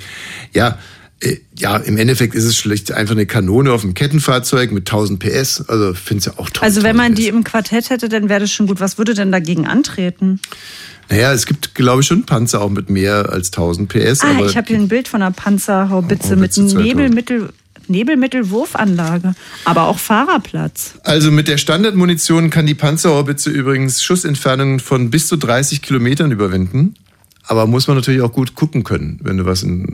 Ja, äh, ja, im Endeffekt ist es schlicht einfach eine Kanone auf einem Kettenfahrzeug mit 1000 PS. Also finde ja auch toll. Also wenn man die im Quartett hätte, dann wäre das schon gut. Was würde denn dagegen antreten? Naja, es gibt, glaube ich, schon Panzer auch mit mehr als 1000 PS. ah, ich habe hier ein Bild von einer Panzerhaubitze mit Haubitze 2000. Nebelmittel, Nebelmittelwurfanlage, aber auch Fahrerplatz. Also mit der Standardmunition kann die Panzerhaubitze übrigens Schussentfernungen von bis zu 30 Kilometern überwinden. Aber muss man natürlich auch gut gucken können, wenn du was in,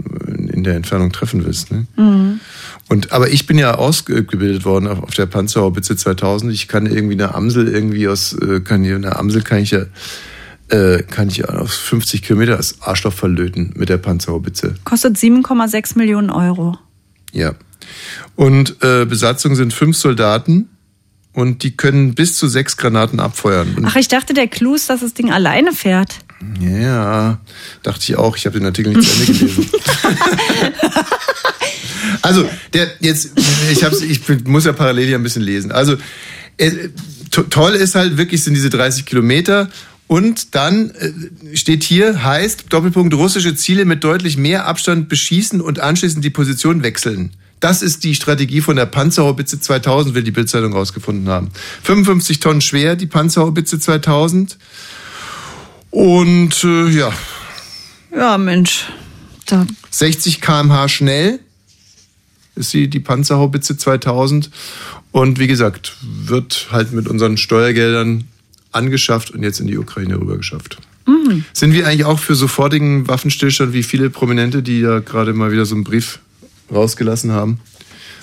in der Entfernung treffen willst. Ne? Mhm. Und, aber ich bin ja ausgebildet worden auf, auf der Panzerhaubitze 2000. Ich kann irgendwie eine Amsel irgendwie aus, äh, kann hier, eine Amsel kann ich ja, äh, kann ich ja auf 50 Kilometer als Arschloch verlöten mit der Panzerhaubitze. Kostet 7,6 Millionen Euro. Ja. Und äh, Besatzung sind fünf Soldaten und die können bis zu sechs Granaten abfeuern. Und Ach, ich dachte, der Clou ist, dass das Ding alleine fährt. ja, dachte ich auch. Ich habe den Artikel nicht zu Ende gelesen. also, der jetzt, ich, hab's, ich muss ja parallel hier ein bisschen lesen. Also, äh, to toll ist halt wirklich, sind diese 30 Kilometer. Und dann äh, steht hier, heißt, Doppelpunkt, russische Ziele mit deutlich mehr Abstand beschießen und anschließend die Position wechseln. Das ist die Strategie von der Panzerhaubitze 2000, will die Bildzeitung rausgefunden haben. 55 Tonnen schwer, die Panzerhaubitze 2000. Und äh, ja, Ja, Mensch. Da 60 km/h schnell ist sie die Panzerhaubitze 2000. Und wie gesagt, wird halt mit unseren Steuergeldern angeschafft und jetzt in die Ukraine rübergeschafft. Mhm. Sind wir eigentlich auch für sofortigen Waffenstillstand wie viele Prominente, die ja gerade mal wieder so einen Brief rausgelassen haben?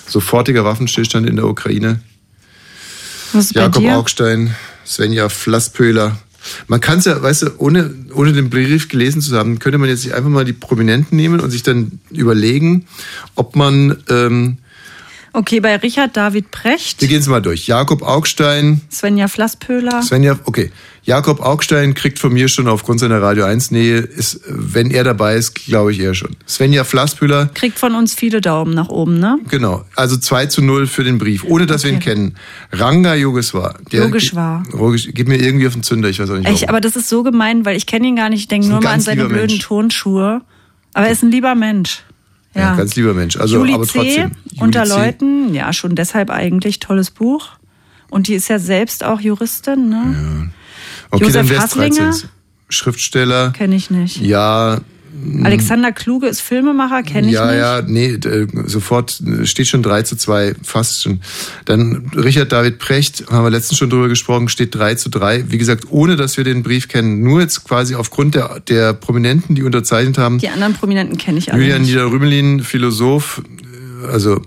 Sofortiger Waffenstillstand in der Ukraine. Jakob? Augstein, Svenja Flasspöhler. Man kann es ja, weißt du, ohne, ohne den Brief gelesen zu haben, könnte man jetzt sich einfach mal die Prominenten nehmen und sich dann überlegen, ob man, ähm, Okay, bei Richard David Precht, wir gehen es mal durch. Jakob Augstein, Svenja Flasspöhler. Svenja, okay. Jakob Augstein kriegt von mir schon aufgrund seiner Radio 1 Nähe, ist, wenn er dabei ist, glaube ich eher schon. Svenja Flasspüller, Kriegt von uns viele Daumen nach oben, ne? genau. Also 2 zu 0 für den Brief, ohne dass wir ihn kennen. Ranga Yogeshwar. Yogeshwar. Yogesh- Geht mir irgendwie auf den Zünder, ich weiß auch nicht warum. Ich, aber das ist so gemein, weil ich kenne ihn gar nicht. Ich denke nur mal an seine blöden Mensch. Turnschuhe. Aber er ist ein lieber Mensch. Ja, Ja. ganz lieber Mensch. Also, Julie aber trotzdem. unter Julie C. Leuten, ja, schon deshalb eigentlich tolles Buch. Und die ist ja selbst auch Juristin, ne? Okay, Josef dann wär's Hasslinger? 13. Schriftsteller. Kenne ich nicht. Ja. Alexander Kluge ist Filmemacher, kenne ich ja, nicht. ja, nee, d- sofort äh, steht schon 3 zu 2, fast schon. Dann Richard David Precht, haben wir letztens schon drüber gesprochen, steht 3 zu 3. Wie gesagt, ohne dass wir den Brief kennen, nur jetzt quasi aufgrund der, der Prominenten, die unterzeichnet haben. Die anderen Prominenten kenne ich alle Julian. Niederrümelin, Philosoph, äh, also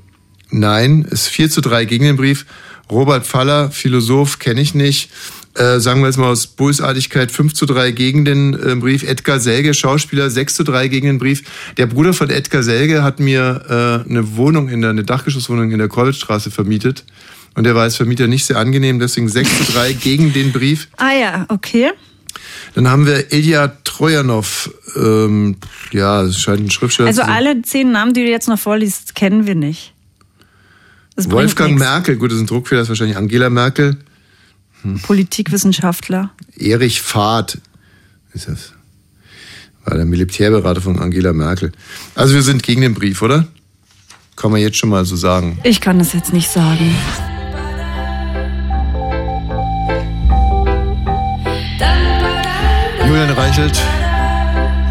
nein, ist 4 zu 3 gegen den Brief. Robert Faller, Philosoph, kenne ich nicht. Äh, sagen wir jetzt mal aus Bösartigkeit 5 zu 3 gegen den äh, Brief. Edgar Selge, Schauspieler, 6 zu 3 gegen den Brief. Der Bruder von Edgar Selge hat mir äh, eine Wohnung in der, eine Dachgeschosswohnung in der Kolwitzstraße vermietet. Und der war als Vermieter nicht sehr angenehm, deswegen 6 zu 3 gegen den Brief. Ah ja, okay. Dann haben wir Ilya Trojanov, ähm, ja, es scheint ein Schriftsteller Also zu sein. alle zehn Namen, die du jetzt noch vorliest, kennen wir nicht. Wolfgang. Merkel, gut, das ist ein Druckfehler, das ist wahrscheinlich Angela Merkel. Politikwissenschaftler. Erich Fahrt ist das. War der Militärberater von Angela Merkel. Also wir sind gegen den Brief, oder? Kann man jetzt schon mal so sagen. Ich kann das jetzt nicht sagen. Julian Reichelt,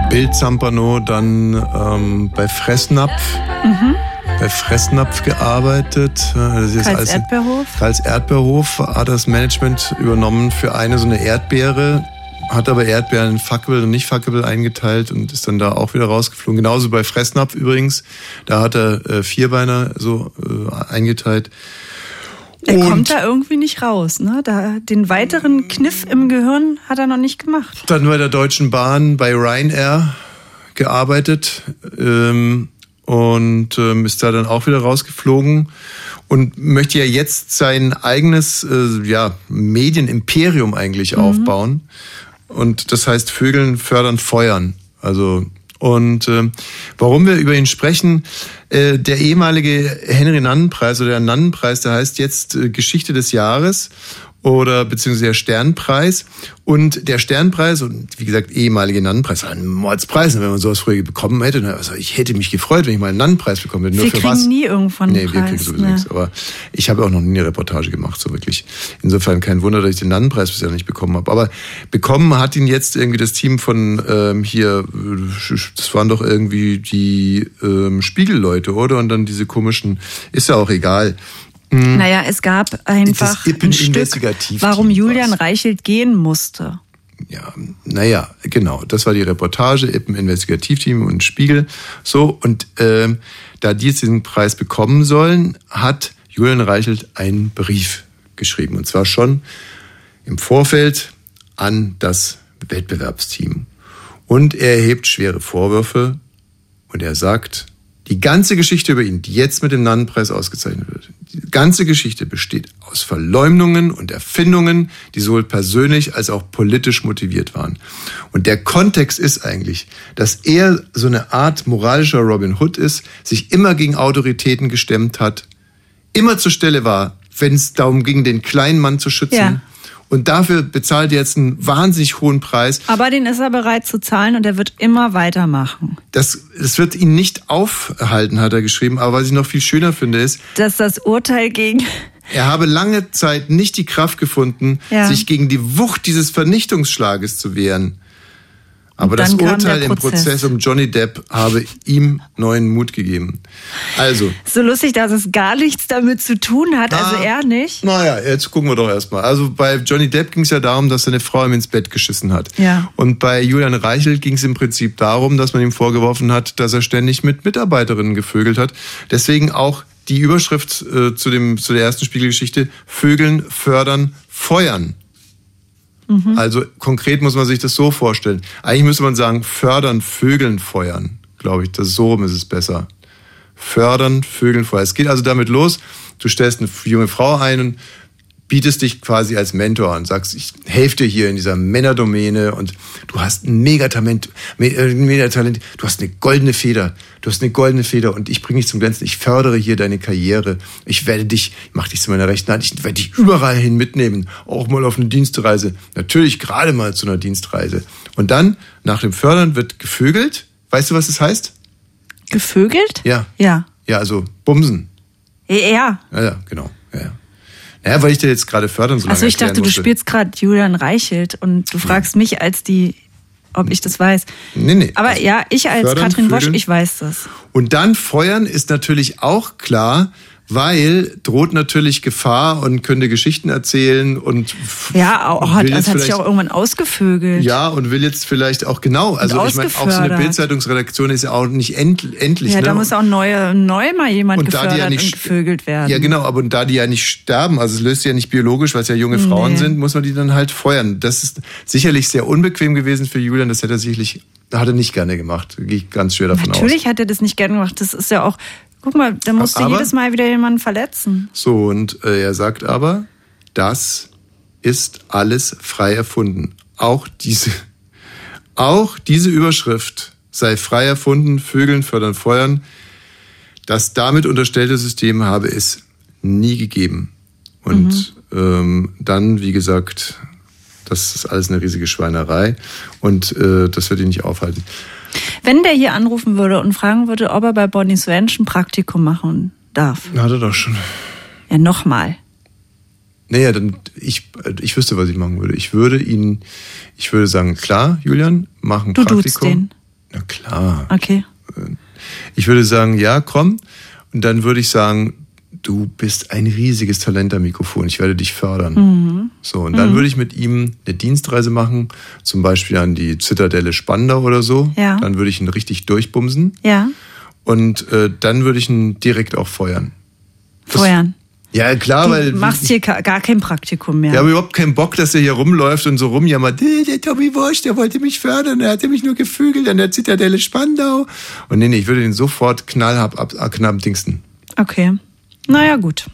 Bild Zampano, dann ähm, bei Fressnapf. Mhm. Bei Fressnapf gearbeitet. Das ist Karls Erdbeerhof. Karls Erdbeerhof hat das Management übernommen für eine so eine Erdbeere, hat aber Erdbeeren in fuckable und nicht fuckable eingeteilt und ist dann da auch wieder rausgeflogen. Genauso bei Fressnapf übrigens, da hat er äh, Vierbeiner so äh, eingeteilt. Er Und- kommt da irgendwie nicht raus. Ne? Da, den weiteren Kniff im Gehirn hat er noch nicht gemacht. Dann bei der Deutschen Bahn bei Ryanair gearbeitet ähm, und ähm, ist da dann auch wieder rausgeflogen und möchte ja jetzt sein eigenes äh, ja, Medienimperium eigentlich aufbauen. Und das heißt Vögeln fördern, feuern. Also und ähm, warum wir über ihn sprechen, äh, der ehemalige Henry-Nannen-Preis oder der Nannen-Preis, der heißt jetzt äh, Geschichte des Jahres oder beziehungsweise der Sternpreis. Und der Sternpreis und wie gesagt ehemalige Nannenpreis, war ein Mordspreis. Und wenn man sowas früher bekommen hätte, also ich hätte mich gefreut, wenn ich mal einen Nannenpreis bekommen hätte. Nur Wir für kriegen was? nie irgendwann nee, einen wir Preis. kriegen sowieso ne? nichts. Aber ich habe auch noch nie eine Reportage gemacht, so wirklich. Insofern kein Wunder, dass ich den Nannenpreis bisher nicht bekommen habe. Aber bekommen hat ihn jetzt irgendwie das Team von ähm, hier, das waren doch irgendwie die ähm, Spiegelleute, oder? Und dann diese komischen, ist ja auch egal. Mhm. Naja, es gab einfach ein Stück, warum Julian Reichelt gehen musste. Naja, genau, das war die Reportage, Ippen Investigativteam und Spiegel. So, und ähm, da die jetzt diesen Preis bekommen sollen, hat Julian Reichelt einen Brief geschrieben. Und zwar schon im Vorfeld an das Wettbewerbsteam. Und er erhebt schwere Vorwürfe und er sagt, die ganze Geschichte über ihn, die jetzt mit dem Nannenpreis ausgezeichnet wird, die ganze Geschichte besteht aus Verleumdungen und Erfindungen, die sowohl persönlich als auch politisch motiviert waren. Und der Kontext ist eigentlich, dass er so eine Art moralischer Robin Hood ist, sich immer gegen Autoritäten gestemmt hat, immer zur Stelle war, wenn es darum ging, den kleinen Mann zu schützen. Ja. Und dafür bezahlt er jetzt einen wahnsinnig hohen Preis. Aber den ist er bereit zu zahlen und er wird immer weitermachen. Das, das wird ihn nicht aufhalten, hat er geschrieben. Aber was ich noch viel schöner finde, ist, Dass das Urteil gegen er habe lange Zeit nicht die Kraft gefunden, Ja. sich gegen die Wucht dieses Vernichtungsschlages zu wehren. Aber das Urteil der im Prozess. Prozess um Johnny Depp habe ihm neuen Mut gegeben. Also, so lustig, dass es gar nichts damit zu tun hat, also Ah. er nicht. naja, jetzt gucken wir doch erstmal. Also bei Johnny Depp ging es ja darum, dass seine Frau ihm ins Bett geschissen hat. Ja. Und bei Julian Reichelt ging es im Prinzip darum, dass man ihm vorgeworfen hat, dass er ständig mit Mitarbeiterinnen gevögelt hat. Deswegen auch die Überschrift äh, zu, dem, zu der ersten Spiegelgeschichte, Vögeln, fördern, feuern. Mhm. Also konkret muss man sich das so vorstellen. Eigentlich müsste man sagen, fördern, Vögeln, feuern. Glaube ich, das so ist es besser. Fördern, Vögeln, feuern. Es geht also damit los, du stellst eine junge Frau ein und bietest dich quasi als Mentor an, sagst, ich helfe dir hier in dieser Männerdomäne und du hast ein Megatalent, Me- äh, Megatalent, du hast eine goldene Feder, du hast eine goldene Feder und ich bringe dich zum Glänzen, ich fördere hier deine Karriere, ich werde dich, ich mach dich zu meiner rechten Hand, ich werde dich überall hin mitnehmen, auch mal auf eine Dienstreise, natürlich gerade mal zu einer Dienstreise. Und dann, nach dem Fördern wird gevögelt, weißt du, was das heißt? Gevögelt? Ja. Ja. Ja, also Bumsen. Ja. Ja, ja, genau. Ja, ja. Naja, weil ich dir jetzt gerade fördern so lange Also ich dachte, erklären du musste. spielst gerade Julian Reichelt und du fragst mich als die, ob ich das weiß. Nee, nee. Aber ja, ich als fördern, Katrin vögeln. ich weiß das. Und dann feuern ist natürlich auch klar, weil droht natürlich Gefahr und könnte Geschichten erzählen und Ja, auch, hat, will das hat sich auch irgendwann ausgevögelt. ja und will jetzt vielleicht auch genau, also ich meine, auch so eine. Bildzeitungsredaktion ist ja auch nicht end, endlich. Ja, ne? da muss auch neu, neu mal jemand Und gefördert ja nicht und gevögelt werden. Ja, genau, aber da die ja nicht sterben, also es löst ja nicht biologisch, weil es ja junge Frauen Nee. sind, muss man die dann halt feuern. Das ist sicherlich sehr unbequem gewesen für Julian, das hätte er sicherlich, hat er nicht gerne gemacht. Gehe ich ganz schwer davon aus. Natürlich hat er das nicht gerne gemacht. Das ist ja auch, guck mal, da musste Aber- jedes Mal wieder jemanden verletzen. So, und äh, er sagt aber, das ist alles frei erfunden. Auch diese, auch diese Überschrift sei frei erfunden, Vögeln fördern Feuern. Das damit unterstellte System habe es nie gegeben. Und ähm, dann, wie gesagt, Das ist alles eine riesige Schweinerei und äh, das wird ihn nicht aufhalten. Wenn der hier anrufen würde und fragen würde, ob er bei Bonnie's Ranch ein Praktikum machen darf. Hat er doch schon. Ja, nochmal. Naja, dann ich, ich wüsste, was ich machen würde. Ich würde ihn, ich würde sagen, klar, Julian, mach ein Du Praktikum. duzt den. Na klar. Okay. Ich würde sagen, ja, komm. Und dann würde ich sagen, du bist ein riesiges Talent am Mikrofon. Ich werde dich fördern. Mhm. So, und dann Mhm. würde ich mit ihm eine Dienstreise machen, zum Beispiel an die Zitadelle Spandau oder so. Ja. Dann würde ich ihn richtig durchbumsen. Ja, Und äh, dann würde ich ihn direkt auch feuern. feuern. Ja, klar, du weil. machst hier gar kein Praktikum mehr. Ich habe überhaupt keinen Bock, dass er hier rumläuft und so rumjammert. "Äh, Der Tommy Wosch, der wollte mich fördern, der hatte mich nur gefügelt an der Zitadelle Spandau. Und nee, nee, ich würde ihn sofort knallhab ab, ab knappdingsten. Okay. Naja, gut.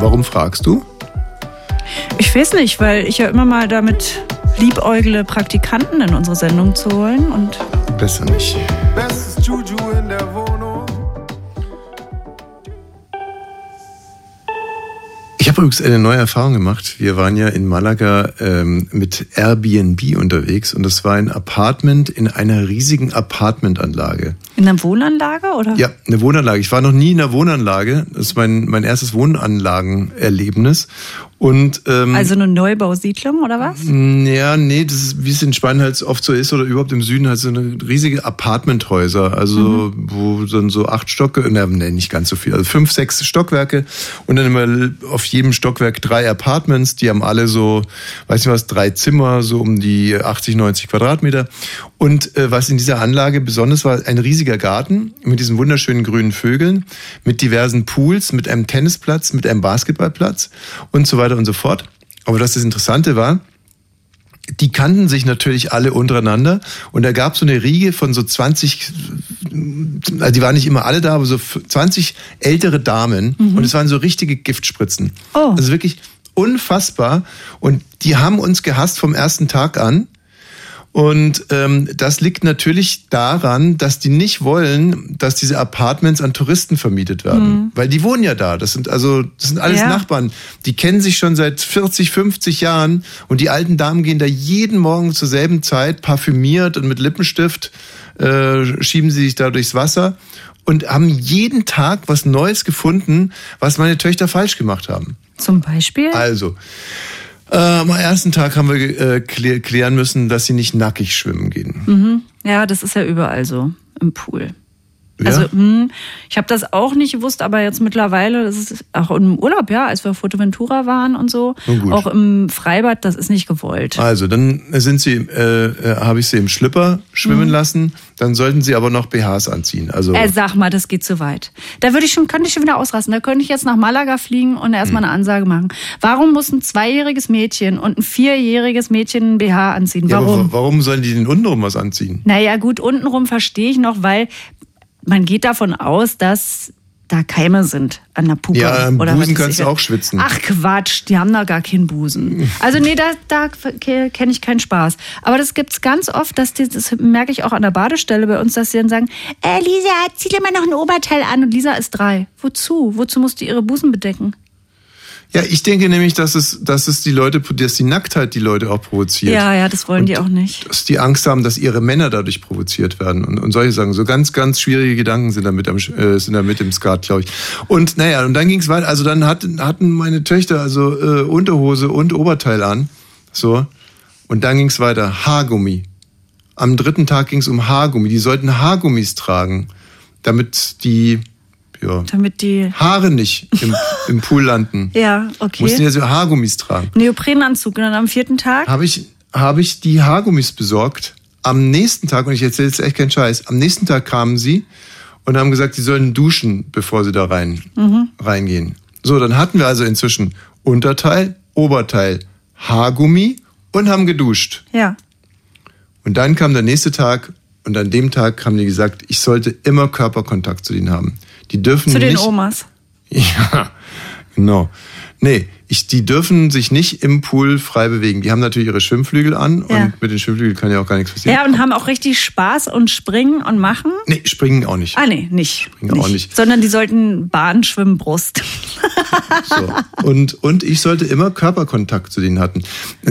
Warum fragst du? Ich weiß nicht, weil ich ja immer mal damit liebäugle, Praktikanten in unsere Sendung zu holen und Besser nicht. Bestes Juju in der Wohnung. Ich habe übrigens eine neue Erfahrung gemacht. Wir waren ja in Malaga ähm, mit Airbnb unterwegs und das war ein Apartment in einer riesigen Apartmentanlage. In einer Wohnanlage oder? Ja, eine Wohnanlage. Ich war noch nie in einer Wohnanlage. Das ist mein, mein erstes Wohnanlagenerlebnis. Und ähm, Also eine Neubausiedlung oder was? Ja, nee, das ist, wie es in Spanien halt oft so ist oder überhaupt im Süden halt so eine riesige Apartmenthäuser, also wo dann so acht Stocke, ne, nee, nicht ganz so viel, also fünf, sechs Stockwerke und dann immer auf jedem Stockwerk drei Apartments, die haben alle so, weiß nicht was, drei Zimmer, so um die 80, 90 Quadratmeter. Und äh, was in dieser Anlage besonders war, ein riesiger Garten mit diesen wunderschönen grünen Vögeln, mit diversen Pools, mit einem Tennisplatz, mit einem Basketballplatz und so weiter und so fort. Aber was das Interessante war, die kannten sich natürlich alle untereinander und da gab es so eine Riege von so 20, also die waren nicht immer alle da, aber so 20 ältere Damen Mhm. und es waren so richtige Giftspritzen. Oh. Also wirklich unfassbar und die haben uns gehasst vom ersten Tag an. Und ähm, das liegt natürlich daran, dass die nicht wollen, dass diese Apartments an Touristen vermietet werden. Mhm. Weil die wohnen ja da. Das sind also, das sind alles Ja. Nachbarn. Die kennen sich schon seit 40, 50 Jahren und die alten Damen gehen da jeden Morgen zur selben Zeit, parfümiert und mit Lippenstift, äh, schieben sie sich da durchs Wasser und haben jeden Tag was Neues gefunden, was meine Töchter falsch gemacht haben. Zum Beispiel? Also, äh, am ersten Tag haben wir äh, klär, klären müssen, dass sie nicht nackig schwimmen gehen. Mhm. Ja, das ist ja überall so im Pool. Ja? Also, hm, ich habe das auch nicht gewusst, aber jetzt mittlerweile, das ist auch im Urlaub, ja, als wir auf Fuerteventura waren und so, auch im Freibad, das ist nicht gewollt. Also, dann sind sie, äh, äh, habe ich sie im Schlipper schwimmen Mhm. lassen. Dann sollten sie aber noch BHs anziehen. Also, Äh, sag mal, das geht zu weit. Da würde ich schon, könnte ich schon wieder ausrasten. Da könnte ich jetzt nach Malaga fliegen und erstmal Hm. eine Ansage machen. Warum muss ein zweijähriges Mädchen und ein vierjähriges Mädchen ein BH anziehen? ja, Warum? wa- warum sollen die denn untenrum was anziehen? Naja, gut, untenrum verstehe ich noch, weil man geht davon aus, dass da Keime sind an der Puppe. Ja, am oder Busen kannst du auch schwitzen. Ach Quatsch, die haben da gar keinen Busen. Also nee, da, da kenne ich keinen Spaß. Aber das gibt's ganz oft, dass die, das merke ich auch an der Badestelle bei uns, dass sie dann sagen, äh, Lisa, zieh dir mal noch ein Oberteil an. Und Lisa ist drei. Wozu? Wozu musst du ihre Busen bedecken? Ja, ich denke nämlich, dass es, dass es die Leute, dass die Nacktheit die Leute auch provoziert. Ja, ja, das wollen die auch nicht. Dass die Angst haben, dass ihre Männer dadurch provoziert werden und, und solche Sachen. So ganz, ganz schwierige Gedanken sind damit, am, äh, sind damit im Skat, glaube ich. Und naja, und dann ging es weiter. Also dann hatten, hatten meine Töchter also äh, Unterhose und Oberteil an. So. Und dann ging es weiter. Haargummi. Am dritten Tag ging es um Haargummi. Die sollten Haargummis tragen, damit die ja, Damit die. Haare nicht im, im Pool landen. Ja, okay. Mussten ja so Haargummis tragen. Neoprenanzug. Und dann am vierten Tag? Habe ich, habe ich die Haargummis besorgt. Am nächsten Tag, und ich erzähle jetzt echt keinen Scheiß, am nächsten Tag kamen sie und haben gesagt, sie sollen duschen, bevor sie da rein, Mhm. reingehen. So, dann hatten wir also inzwischen Unterteil, Oberteil, Haargummi und haben geduscht. Ja. Und dann kam der nächste Tag und an dem Tag haben die gesagt, ich sollte immer Körperkontakt zu denen haben. Die dürfen Zu den nicht. Omas. Ja, genau. Nee, ich, die dürfen sich nicht im Pool frei bewegen. Die haben natürlich ihre Schwimmflügel an Ja. und mit den Schwimmflügeln kann ja auch gar nichts passieren. Ja, und haben auch richtig Spaß und springen und machen. Nee, springen auch nicht. Ah, nee, nicht. Springen auch nicht. Sondern die sollten Bahn, Schwimmen, Brust. Und, und ich sollte immer Körperkontakt zu denen hatten,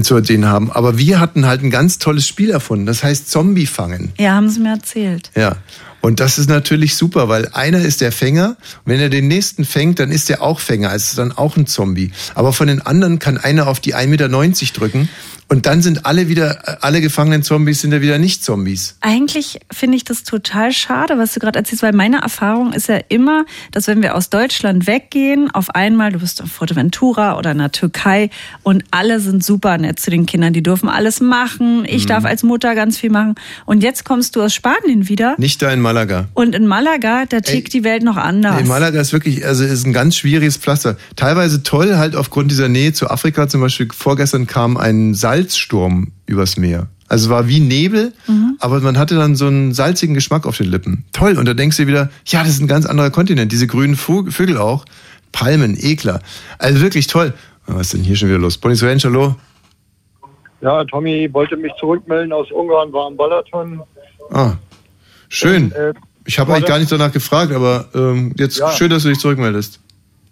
zu denen haben. Aber wir hatten halt ein ganz tolles Spiel erfunden. Das heißt Zombie fangen. Ja, haben sie mir erzählt. Ja. Und das ist natürlich super, weil einer ist der Fänger. Wenn er den nächsten fängt, dann ist er auch Fänger. Also ist dann auch ein Zombie. Aber von den anderen kann einer auf die 1,90 Meter drücken. Und dann sind alle wieder, alle gefangenen Zombies sind ja wieder nicht Zombies. Eigentlich finde ich das total schade, was du gerade erzählst, weil meine Erfahrung ist ja immer, dass wenn wir aus Deutschland weggehen, auf einmal, du bist auf Fuerteventura oder in der Türkei und alle sind super nett zu den Kindern, die dürfen alles machen, ich Mhm. darf als Mutter ganz viel machen und jetzt kommst du aus Spanien wieder Nicht da in Malaga. und in Malaga, da tickt die Welt noch anders. Nee, Malaga ist wirklich, also ist ein ganz schwieriges Pflaster. Teilweise toll, halt aufgrund dieser Nähe zu Afrika zum Beispiel. Vorgestern kam ein Salzsturm übers Meer. Also es war wie Nebel, Mhm. aber man hatte dann so einen salzigen Geschmack auf den Lippen. Toll. Und da denkst du dir wieder, ja, das ist ein ganz anderer Kontinent. Diese grünen Vögel auch. Palmen, Ekler. Also wirklich toll. Was ist denn hier schon wieder los? Bonnie Range, hallo? Ja, Tommy wollte mich zurückmelden aus Ungarn, war am Balaton. Ah, schön. Äh, Ich habe eigentlich das- gar nicht danach gefragt, aber ähm, jetzt Ja. schön, dass du dich zurückmeldest.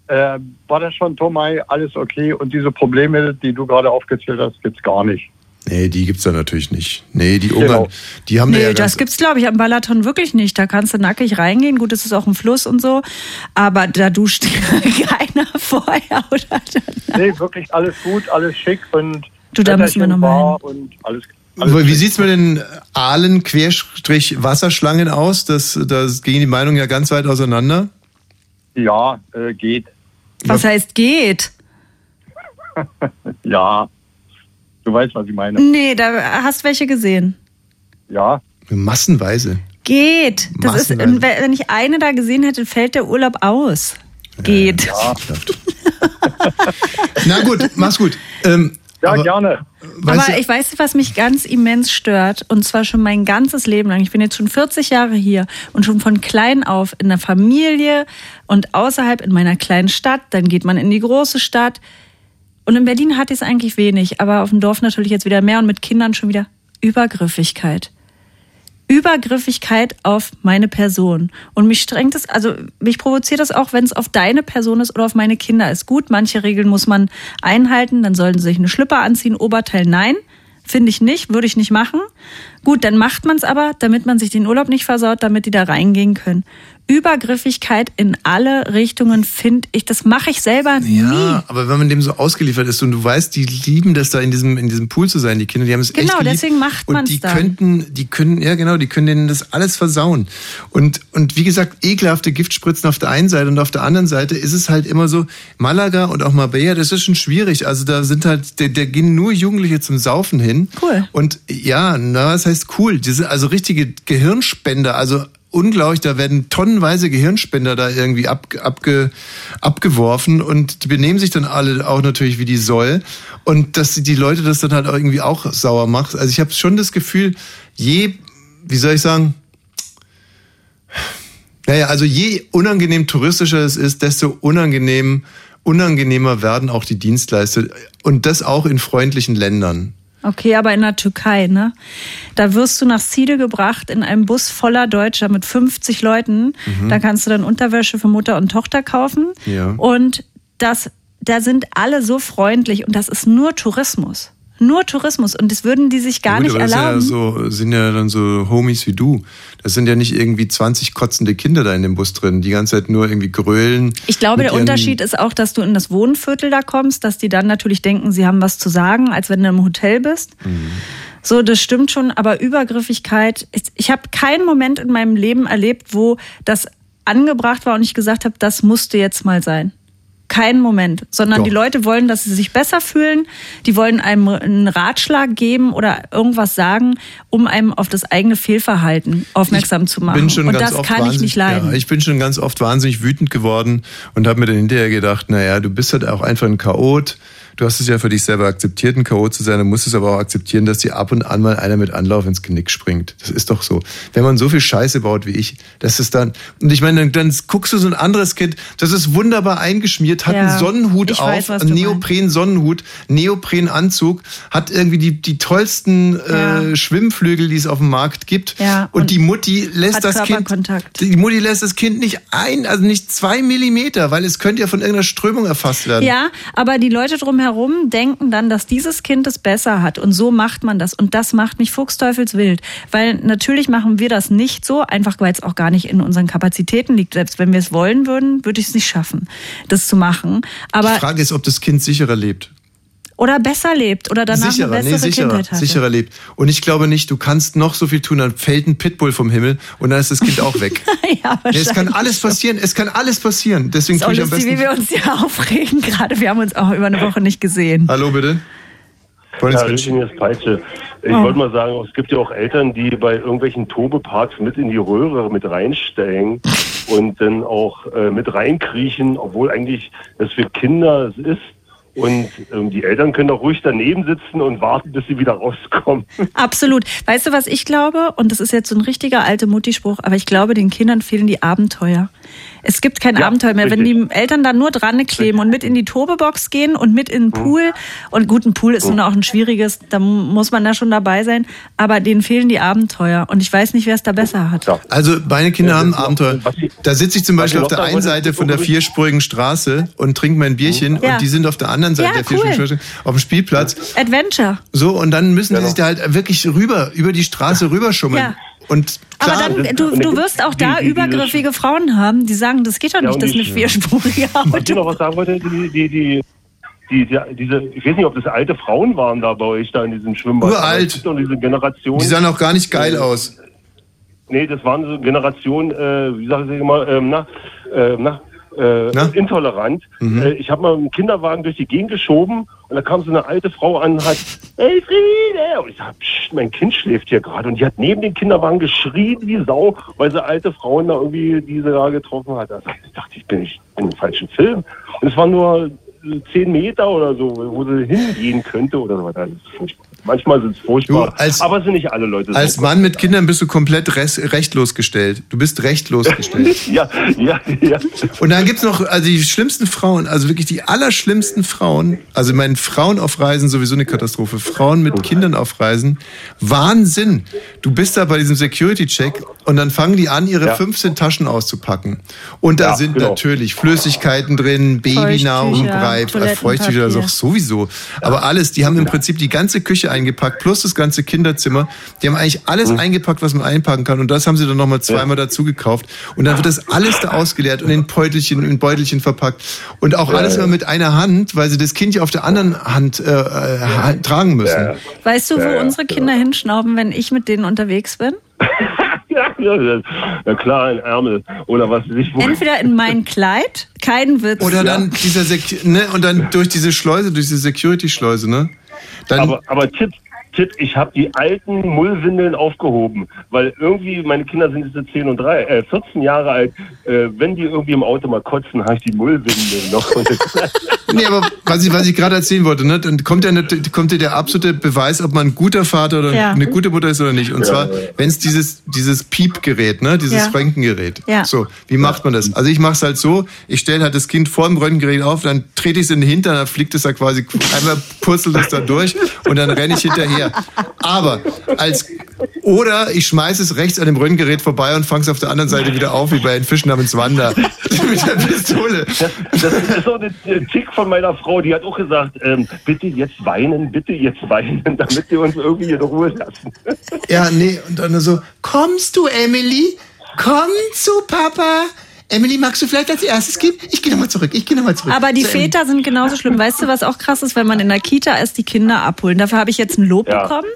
Äh, war das schon, Tommy, alles okay? Und diese Probleme, die du gerade aufgezählt hast, gibt's gar nicht. Nee, die gibt's da natürlich nicht. Nee, die Genau. Ungarn, die haben da Nee, ja ganz das gibt's glaube ich am Balaton wirklich nicht. Da kannst du nackig reingehen. Gut, es ist auch ein Fluss und so, aber da duscht keiner vorher oder Nee, wirklich alles gut, alles schick und Du, da müssen wir Wetterchen noch mal war und alles, alles Wie sieht's mit den Aalen Querstrich Wasserschlangen aus? Das, das gehen die Meinungen ja ganz weit auseinander. Ja, äh, geht. Was heißt geht? Ja, du weißt, was ich meine. Nee, da hast welche gesehen. Ja. Massenweise. Geht. Das ist, Massenweise. wenn ich eine da gesehen hätte, fällt der Urlaub aus. Geht. Na gut, mach's gut. Ähm, ja, aber, gerne. Aber ich weiß, was mich ganz immens stört, und zwar schon mein ganzes Leben lang. Ich bin jetzt schon 40 Jahre hier und schon von klein auf in der Familie und außerhalb in meiner kleinen Stadt. Dann geht man in die große Stadt. Und in Berlin hatte ich es eigentlich wenig, aber auf dem Dorf natürlich jetzt wieder mehr und mit Kindern schon wieder Übergriffigkeit. Übergriffigkeit auf meine Person. Und mich strengt es, also mich provoziert das auch, wenn es auf deine Person ist oder auf meine Kinder ist. Gut, manche Regeln muss man einhalten, dann sollten sie sich eine Schlüpper anziehen, Oberteil nein. Finde ich nicht, würde ich nicht machen. Gut, dann macht man es aber, damit man sich den Urlaub nicht versaut, damit die da reingehen können. Übergriffigkeit in alle Richtungen finde ich, das mache ich selber nie. ja, aber wenn man dem so ausgeliefert ist und du weißt, die lieben das da in diesem, in diesem Pool zu sein, die Kinder, die haben es echt Genau, deswegen macht Und man's die dann. könnten, die können, ja genau, die können denen das alles versauen. Und, und wie gesagt, ekelhafte Giftspritzen auf der einen Seite und auf der anderen Seite ist es halt immer so, Malaga und auch Marbella, das ist schon schwierig. Also da sind halt, da, da gehen nur Jugendliche zum Saufen hin. Cool. Und ja, na, was heißt cool? Die sind also richtige Gehirnspender, also unglaublich, da werden tonnenweise Gehirnspender da irgendwie ab, abge, abgeworfen und die benehmen sich dann alle auch natürlich wie die Soll und dass die Leute das dann halt irgendwie auch sauer macht. Also ich habe schon das Gefühl, je, wie soll ich sagen, naja, also je unangenehm touristischer es ist, desto unangenehm, unangenehmer werden auch die Dienstleister und das auch in freundlichen Ländern. Okay, aber in der Türkei, ne? Da wirst du nach Side gebracht in einem Bus voller Deutscher mit 50 Leuten. Mhm. Da kannst du dann Unterwäsche für Mutter und Tochter kaufen. Ja. Und das, da sind alle so freundlich und das ist nur Tourismus. Nur Tourismus. Und das würden die sich gar Gut, nicht aber das erlauben. Ist ja so, sind ja dann so Homies wie du. Das sind ja nicht irgendwie 20 kotzende Kinder da in dem Bus drin, die ganze Zeit nur irgendwie grölen. Ich glaube, der Unterschied ist auch, dass du in das Wohnviertel da kommst, dass die dann natürlich denken, sie haben was zu sagen, als wenn du im Hotel bist. Mhm. So, das stimmt schon, aber Übergriffigkeit, ich, ich habe keinen Moment in meinem Leben erlebt, wo das angebracht war und ich gesagt habe, das musste jetzt mal sein. Keinen Moment, sondern Doch. die Leute wollen, dass sie sich besser fühlen, die wollen einem einen Ratschlag geben oder irgendwas sagen, um einem auf das eigene Fehlverhalten aufmerksam zu machen. bin schon und ganz das oft kann ich wahnsinnig- nicht leiden. Ja, ich bin schon ganz oft wahnsinnig wütend geworden und habe mir dann hinterher gedacht, naja, du bist halt auch einfach ein Chaot Du hast es ja für dich selber akzeptiert, ein K.O. zu sein. Du musst es aber auch akzeptieren, dass dir ab und an mal einer mit Anlauf ins Genick springt. Das ist doch so. Wenn man so viel Scheiße baut wie ich, das ist dann, und ich meine, dann, dann guckst du so ein anderes Kind, das ist wunderbar eingeschmiert, hat Ja, einen Sonnenhut auf, weiß, einen Neopren-Sonnenhut, Neoprenanzug, hat irgendwie die, die tollsten äh, Schwimmflügel, die es auf dem Markt gibt. Ja, und, und die Mutti lässt das Kind, die Mutti lässt das Kind nicht ein, also nicht zwei Millimeter, weil es könnte ja von irgendeiner Strömung erfasst werden. Ja, aber die Leute drumherum denken dann, dass dieses Kind es besser hat. Und so macht man das. Und das macht mich fuchsteufelswild. Weil natürlich machen wir das nicht so, einfach weil es auch gar nicht in unseren Kapazitäten liegt. Selbst wenn wir es wollen würden, würde ich es nicht schaffen, das zu machen. Aber die Frage ist, ob das Kind sicherer lebt. Oder besser lebt oder danach sicherer, eine bessere nee, sicherer, Kindheit hatte. sicherer lebt. Und ich glaube nicht, du kannst noch so viel tun, dann fällt ein Pitbull vom Himmel und dann ist das Kind auch weg. ja, Nee, es kann wahrscheinlich alles passieren, es kann alles passieren. Deswegen ist tue ich am lustig, besten. wie wir uns ja aufregen gerade. Wir haben uns auch über eine Woche nicht gesehen. Hallo bitte. Ja, ist Peitsche. Ich Oh. wollte mal sagen, es gibt ja auch Eltern, die bei irgendwelchen Tobeparks mit in die Röhre mit reinsteigen und dann auch äh, mit reinkriechen, obwohl eigentlich das für Kinder es ist. Und ähm, die Eltern können doch ruhig daneben sitzen und warten, bis sie wieder rauskommen. Absolut. Weißt du, was ich glaube? Und das ist jetzt so ein richtiger alte Mutti-Spruch, aber ich glaube, den Kindern fehlen die Abenteuer. Es gibt kein Ja, Abenteuer mehr. Wenn richtig. die Eltern da nur dran kleben und mit in die Tobebox gehen und mit in den Pool, und gut, ein Pool ist nun auch ein schwieriges, da muss man da schon dabei sein, aber denen fehlen die Abenteuer. Und ich weiß nicht, wer es da besser hat. Also meine Kinder haben Abenteuer. Da sitze ich zum Beispiel auf der einen Seite von der vierspurigen Straße und trinke mein Bierchen Ja. und die sind auf der anderen Seite Ja, der vierspurigen cool. Straße auf dem Spielplatz. Adventure. So, und dann müssen Genau. die sich da halt wirklich rüber, über die Straße rüberschummeln. Ja. Und Aber klar, dann, du, du wirst auch da die- die- übergriffige Frauen haben, die sagen, das geht doch Ja, nicht, und das ist eine vierspurige Was ich Auto. noch was sagen wollte, die, die, die, die, die, diese, ich weiß nicht, ob das alte Frauen waren da bei euch da in diesem Schwimmbad. Uralt. Aber doch diese Generation. die sahen auch gar nicht geil aus. Nee, das waren so Generation, äh, wie sag ich mal, ähm, na, äh, na, äh, intolerant. Mhm. Äh, ich habe mal einen Kinderwagen durch die Gegend geschoben und da kam so eine alte Frau an und hat, hey Friede! Und ich sag, mein Kind schläft hier gerade. Und die hat neben dem Kinderwagen geschrien wie Sau, weil sie alte Frauen da irgendwie diese da getroffen hat. Da dachte ich, bin ich in einem falschen Film. Und es waren nur zehn Meter oder so, wo sie hingehen könnte oder so weiter. Das ist furchtbar. Manchmal sind es furchtbar. Du, als- aber es sind nicht alle Leute Als so. Mann mit Kindern bist du komplett res- rechtlos gestellt. Du bist rechtlos gestellt. ja, ja, ja. Und dann gibt's noch also die schlimmsten Frauen, also wirklich die allerschlimmsten Frauen. Also ich meine, Frauen auf Reisen sowieso eine Katastrophe. Frauen mit Kindern auf Reisen. Wahnsinn. Du bist da bei diesem Security-Check und dann fangen die an, ihre Ja. 15 Taschen auszupacken. Und da Ja, sind genau. natürlich Flüssigkeiten drin, Babynahrung, Brei, äh. Feuchttücher, das auch sowieso. Aber alles, die haben im Prinzip die ganze Küche eingepackt, plus das ganze Kinderzimmer. Die haben eigentlich alles Mhm. eingepackt, was man einpacken kann. Und das haben sie dann nochmal zweimal dazu gekauft. Und dann wird das alles da ausgeleert und in Beutelchen, in Beutelchen verpackt. Und auch alles ja. immer mit einer Hand, weil sie das Kind ja auf der anderen Hand äh, äh, tragen müssen. Weißt du, wo Ja, ja, unsere Kinder hinschnauben, wenn ich mit denen unterwegs bin? Ja, ja, ja, ja klar, ein Ärmel oder was weiß ich wo. Entweder in mein Kleid, kein Witz. Oder dann dieser Sec ne, und dann durch diese Schleuse, durch diese Security-Schleuse, ne? Dann, Aber, aber Tipp, Tipp, ich habe die alten Mullwindeln aufgehoben, weil irgendwie, meine Kinder sind jetzt 10 und 3, äh, 14 Jahre alt, äh, wenn die irgendwie im Auto mal kotzen, habe ich die Mullwindeln noch. Nee, aber was ich, was ich gerade erzählen wollte, ne, dann kommt ja, nicht- kommt ja der absolute Beweis, ob man ein guter Vater oder Ja. eine gute Mutter ist oder nicht. Und Ja, zwar, wenn es dieses, dieses Piepgerät, ne, dieses Ja. Röntgengerät. Ja. So, wie macht man das? Also ich mache es halt so, ich stelle halt das Kind vor dem Röntgengerät auf, dann trete ich es in den Hintern, dann fliegt es da quasi, einmal purzelt es da durch und dann renne ich hinterher. Aber als, oder ich schmeiße es rechts an dem Röntgengerät vorbei und fange es auf der anderen Seite wieder auf, wie bei den Fischen namens Wanda. Mit der Pistole. Das ist so ein äh, Tick von meiner Frau, die hat auch gesagt, ähm, bitte jetzt weinen, bitte jetzt weinen, damit wir uns irgendwie in Ruhe lassen. Ja, nee, und dann so, kommst du, Emily? Komm zu Papa. Emily, magst du vielleicht als erstes gehen? Ich gehe nochmal zurück, ich gehe nochmal zurück. Aber die So, Emily. Väter sind genauso schlimm. Weißt du, was auch krass ist, wenn man in der Kita ist, die Kinder abholen. Dafür habe ich jetzt ein Lob Ja. bekommen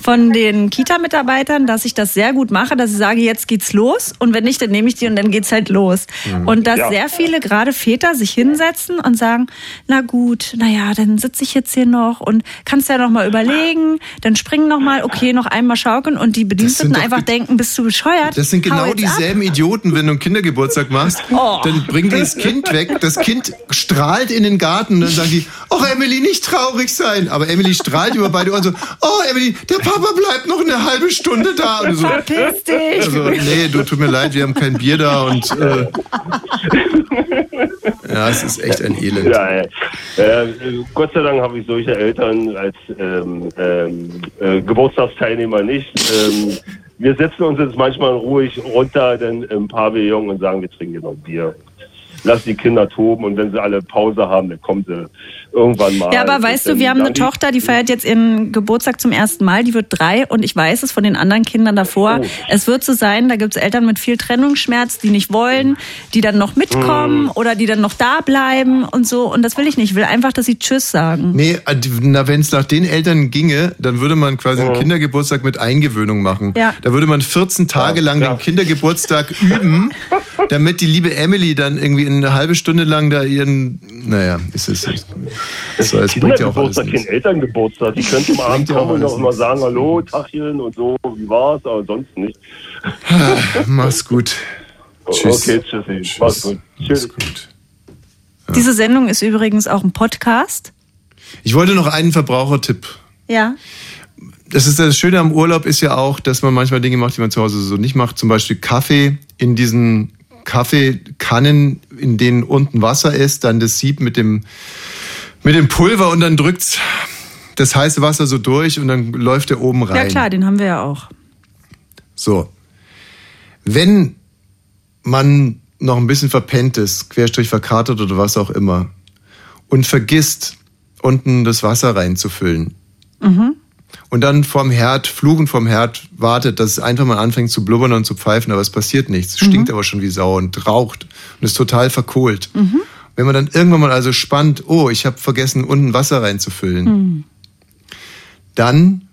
von den Kita-Mitarbeitern, dass ich das sehr gut mache, dass ich sage, jetzt geht's los. Und wenn nicht, dann nehme ich die und dann geht's halt los. Mhm. Und dass Ja. sehr viele, gerade Väter, sich hinsetzen und sagen, na gut, na ja, dann sitze ich jetzt hier noch und kannst ja noch mal überlegen, dann springen noch mal, okay, noch einmal schaukeln und die Bediensteten einfach denken, bist du bescheuert? Das sind genau jetzt ab. dieselben Idioten, wenn du einen Kindergeburtstag machst, Oh. dann bringen die das Kind weg. Das Kind strahlt in den Garten und dann sagen die, oh Emily, nicht traurig sein. Aber Emily strahlt über beide Ohren so, oh Emily, der Papa bleibt noch eine halbe Stunde da. Und so, Verpiss dich. also, nee, du tut mir leid, wir haben kein Bier da und äh, ja, es ist echt ein Elend. Ja, ja. Äh, Gott sei Dank habe ich solche Eltern als ähm, ähm, äh, Geburtstagsteilnehmer nicht. Ähm, wir setzen uns jetzt manchmal ruhig runter denn im Pavillon und sagen, wir trinken noch ein Bier. Lass die Kinder toben und wenn sie alle Pause haben, dann kommen sie irgendwann mal. Ja, aber weißt du, wir haben eine Tochter, die feiert jetzt ihren Geburtstag zum ersten Mal, die wird drei und ich weiß es von den anderen Kindern davor. Oh. Es wird so sein, da gibt's Eltern mit viel Trennungsschmerz, die nicht wollen, die dann noch mitkommen Mm. oder die dann noch da bleiben und so. Und das will ich nicht. Ich will einfach, dass sie Tschüss sagen. Nee, äh, na, wenn es nach den Eltern ginge, dann würde man quasi einen Kindergeburtstag mit Eingewöhnung machen. Ja. Da würde man 14 Tage lang den Kindergeburtstag üben, damit die liebe Emily dann irgendwie eine halbe Stunde lang da ihren, naja, ist es. So, es bringt ja auch alles kein Elterngeburtstag. Die können zum Abend ja kommen und auch immer sagen, hallo, Tachchen und so, wie war's, aber sonst nicht. Mach's gut. Tschüss. Okay, tschüssi. Mach's gut. Tschüss. Diese Sendung ist übrigens auch ein Podcast. Ich wollte noch einen Verbrauchertipp. Ja. Das ist das Schöne am Urlaub ist ja auch, dass man manchmal Dinge macht, die man zu Hause so nicht macht. Zum Beispiel Kaffee in diesen Kaffeekannen, in denen unten Wasser ist, dann das Sieb mit dem, mit dem Pulver und dann drückt's das heiße Wasser so durch und dann läuft der oben rein. Ja klar, den haben wir ja auch. So. Wenn man noch ein bisschen verpennt ist, Querstrich verkatert oder was auch immer, und vergisst, unten das Wasser reinzufüllen, Mhm. und dann vorm Herd, fluchend vorm Herd wartet, dass es einfach mal anfängt zu blubbern und zu pfeifen, aber es passiert nichts. Es stinkt aber schon wie Sau und raucht und ist total verkohlt. Mhm. Wenn man dann irgendwann mal also spannt, oh, ich habe vergessen, unten Wasser reinzufüllen, Mhm. dann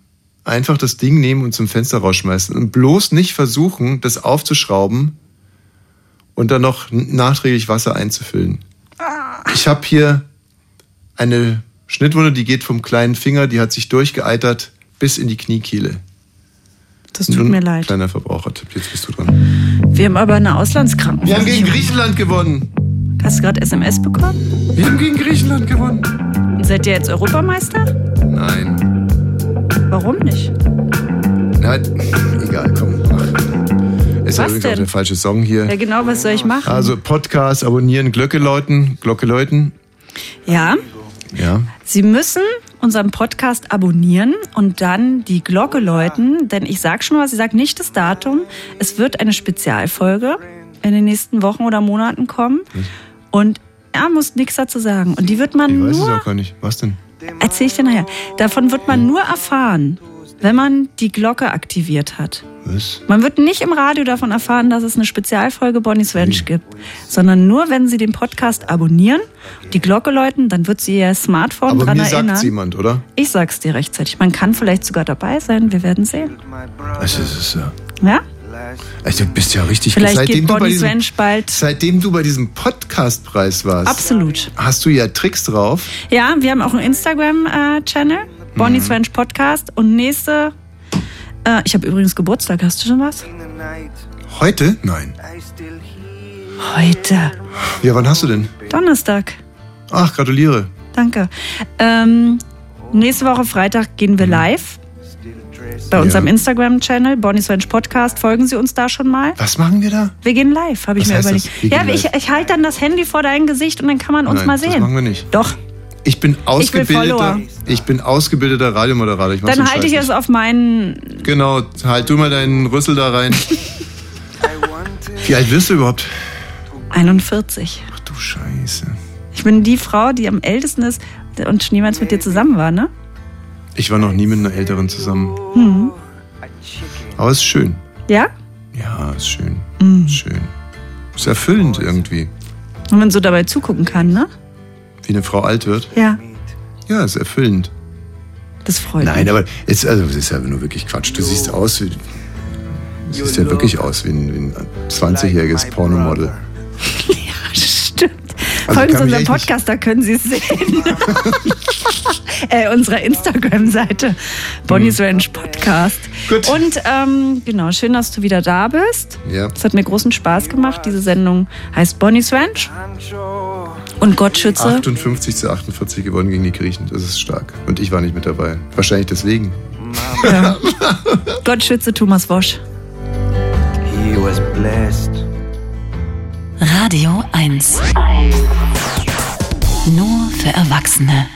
einfach das Ding nehmen und zum Fenster rausschmeißen und bloß nicht versuchen, das aufzuschrauben und dann noch nachträglich Wasser einzufüllen. Ich habe hier eine Schnittwunde, die geht vom kleinen Finger, die hat sich durchgeeitert bis in die Kniekehle. Das tut mir leid. Kleiner Verbrauchertipp, jetzt bist du dran. Wir haben aber eine Auslandskrankenversicherung. Wir haben gegen Griechenland gewonnen. Hast du gerade SMS bekommen? Wir haben gegen Griechenland gewonnen. Seid ihr jetzt Europameister? Nein. Warum nicht? Nein, egal, komm. Ach. Ist ja Was auch denn? der falsche Song hier. Ja, genau, was soll ich machen? Also Podcast abonnieren, Glocke läuten, Glocke läuten. Ja, Ja. Sie müssen unseren Podcast abonnieren und dann die Glocke läuten, denn ich sag schon was, ich sag nicht das Datum. Es wird eine Spezialfolge in den nächsten Wochen oder Monaten kommen und er muss nichts dazu sagen. Und die wird man Ich weiß es nur, auch gar nicht. Was denn? erzähl ich dir nachher, davon wird man nur erfahren, wenn man die Glocke aktiviert hat. Was? Man wird nicht im Radio davon erfahren, dass es eine Spezialfolge Bonnie's Ranch gibt, sondern nur, wenn Sie den Podcast abonnieren, die Glocke läuten, dann wird Sie Ihr Smartphone Aber dran mir erinnern. sagt's jemand, oder? Ich sag's dir rechtzeitig. Man kann vielleicht sogar dabei sein. Wir werden sehen. Also, es ist ja. Ja? Also, du bist ja richtig Vielleicht seitdem geht du, bei diesem, bald. seitdem du bei diesem Podcastpreis warst, Absolut. hast du ja Tricks drauf. Ja, wir haben auch einen Instagram-Channel, Mhm. Bonnie's Ranch Podcast. Und nächste. Äh, ich habe übrigens Geburtstag. Hast du schon was? Heute? Nein. Heute. Ja, wann hast du denn? Donnerstag. Ach, gratuliere. Danke. Ähm, nächste Woche Freitag gehen wir live. Bei Ja. unserem Instagram-Channel, Bonnie's Ranch Podcast. Folgen Sie uns da schon mal. Was machen wir da? Wir gehen live, habe ich mir heißt überlegt. das? Ja, ich, ich halte dann das Handy vor dein Gesicht und dann kann man uns Nein, mal das sehen. machen wir nicht. Doch. Ich bin ausgebildeter, Follower. ich bin ausgebildeter Radiomoderator. Ich Dann halte ich es auf meinen. Genau, halt du mal deinen Rüssel da rein. Wie alt wirst du überhaupt? 41. Ach du Scheiße. Ich bin die Frau, die am ältesten ist und schon niemals mit dir zusammen war, ne? Ich war noch nie mit einer Älteren zusammen. Hm. Aber es ist schön. Ja? Ja, ist schön. Mhm. Ist schön. Ist erfüllend irgendwie. Und man so dabei zugucken kann, ne? Wie eine Frau alt wird. Ja. Ja, ist erfüllend. Das freut Nein, mich. aber es, also, es ist ja nur wirklich Quatsch. Du siehst aus wie. Du siehst ja wirklich aus wie ein, wie ein 20-jähriges Pornomodel. Stimmt. Also Folgen Sie unserem echt nicht- Podcast, da können Sie es sehen. äh, unserer Instagram-Seite. Bonnie's Hm. Ranch Podcast. Gut. Und ähm, genau, schön, dass du wieder da bist. Ja. Es hat mir großen Spaß gemacht. Diese Sendung heißt Bonnie's Ranch. Und Gott schütze. 58 zu 48 gewonnen gegen die Griechen. Das ist stark. Und ich war nicht mit dabei. Wahrscheinlich deswegen. Ja. Gott schütze Thomas Wosch. He was blessed. Radio 1. Nur für Erwachsene.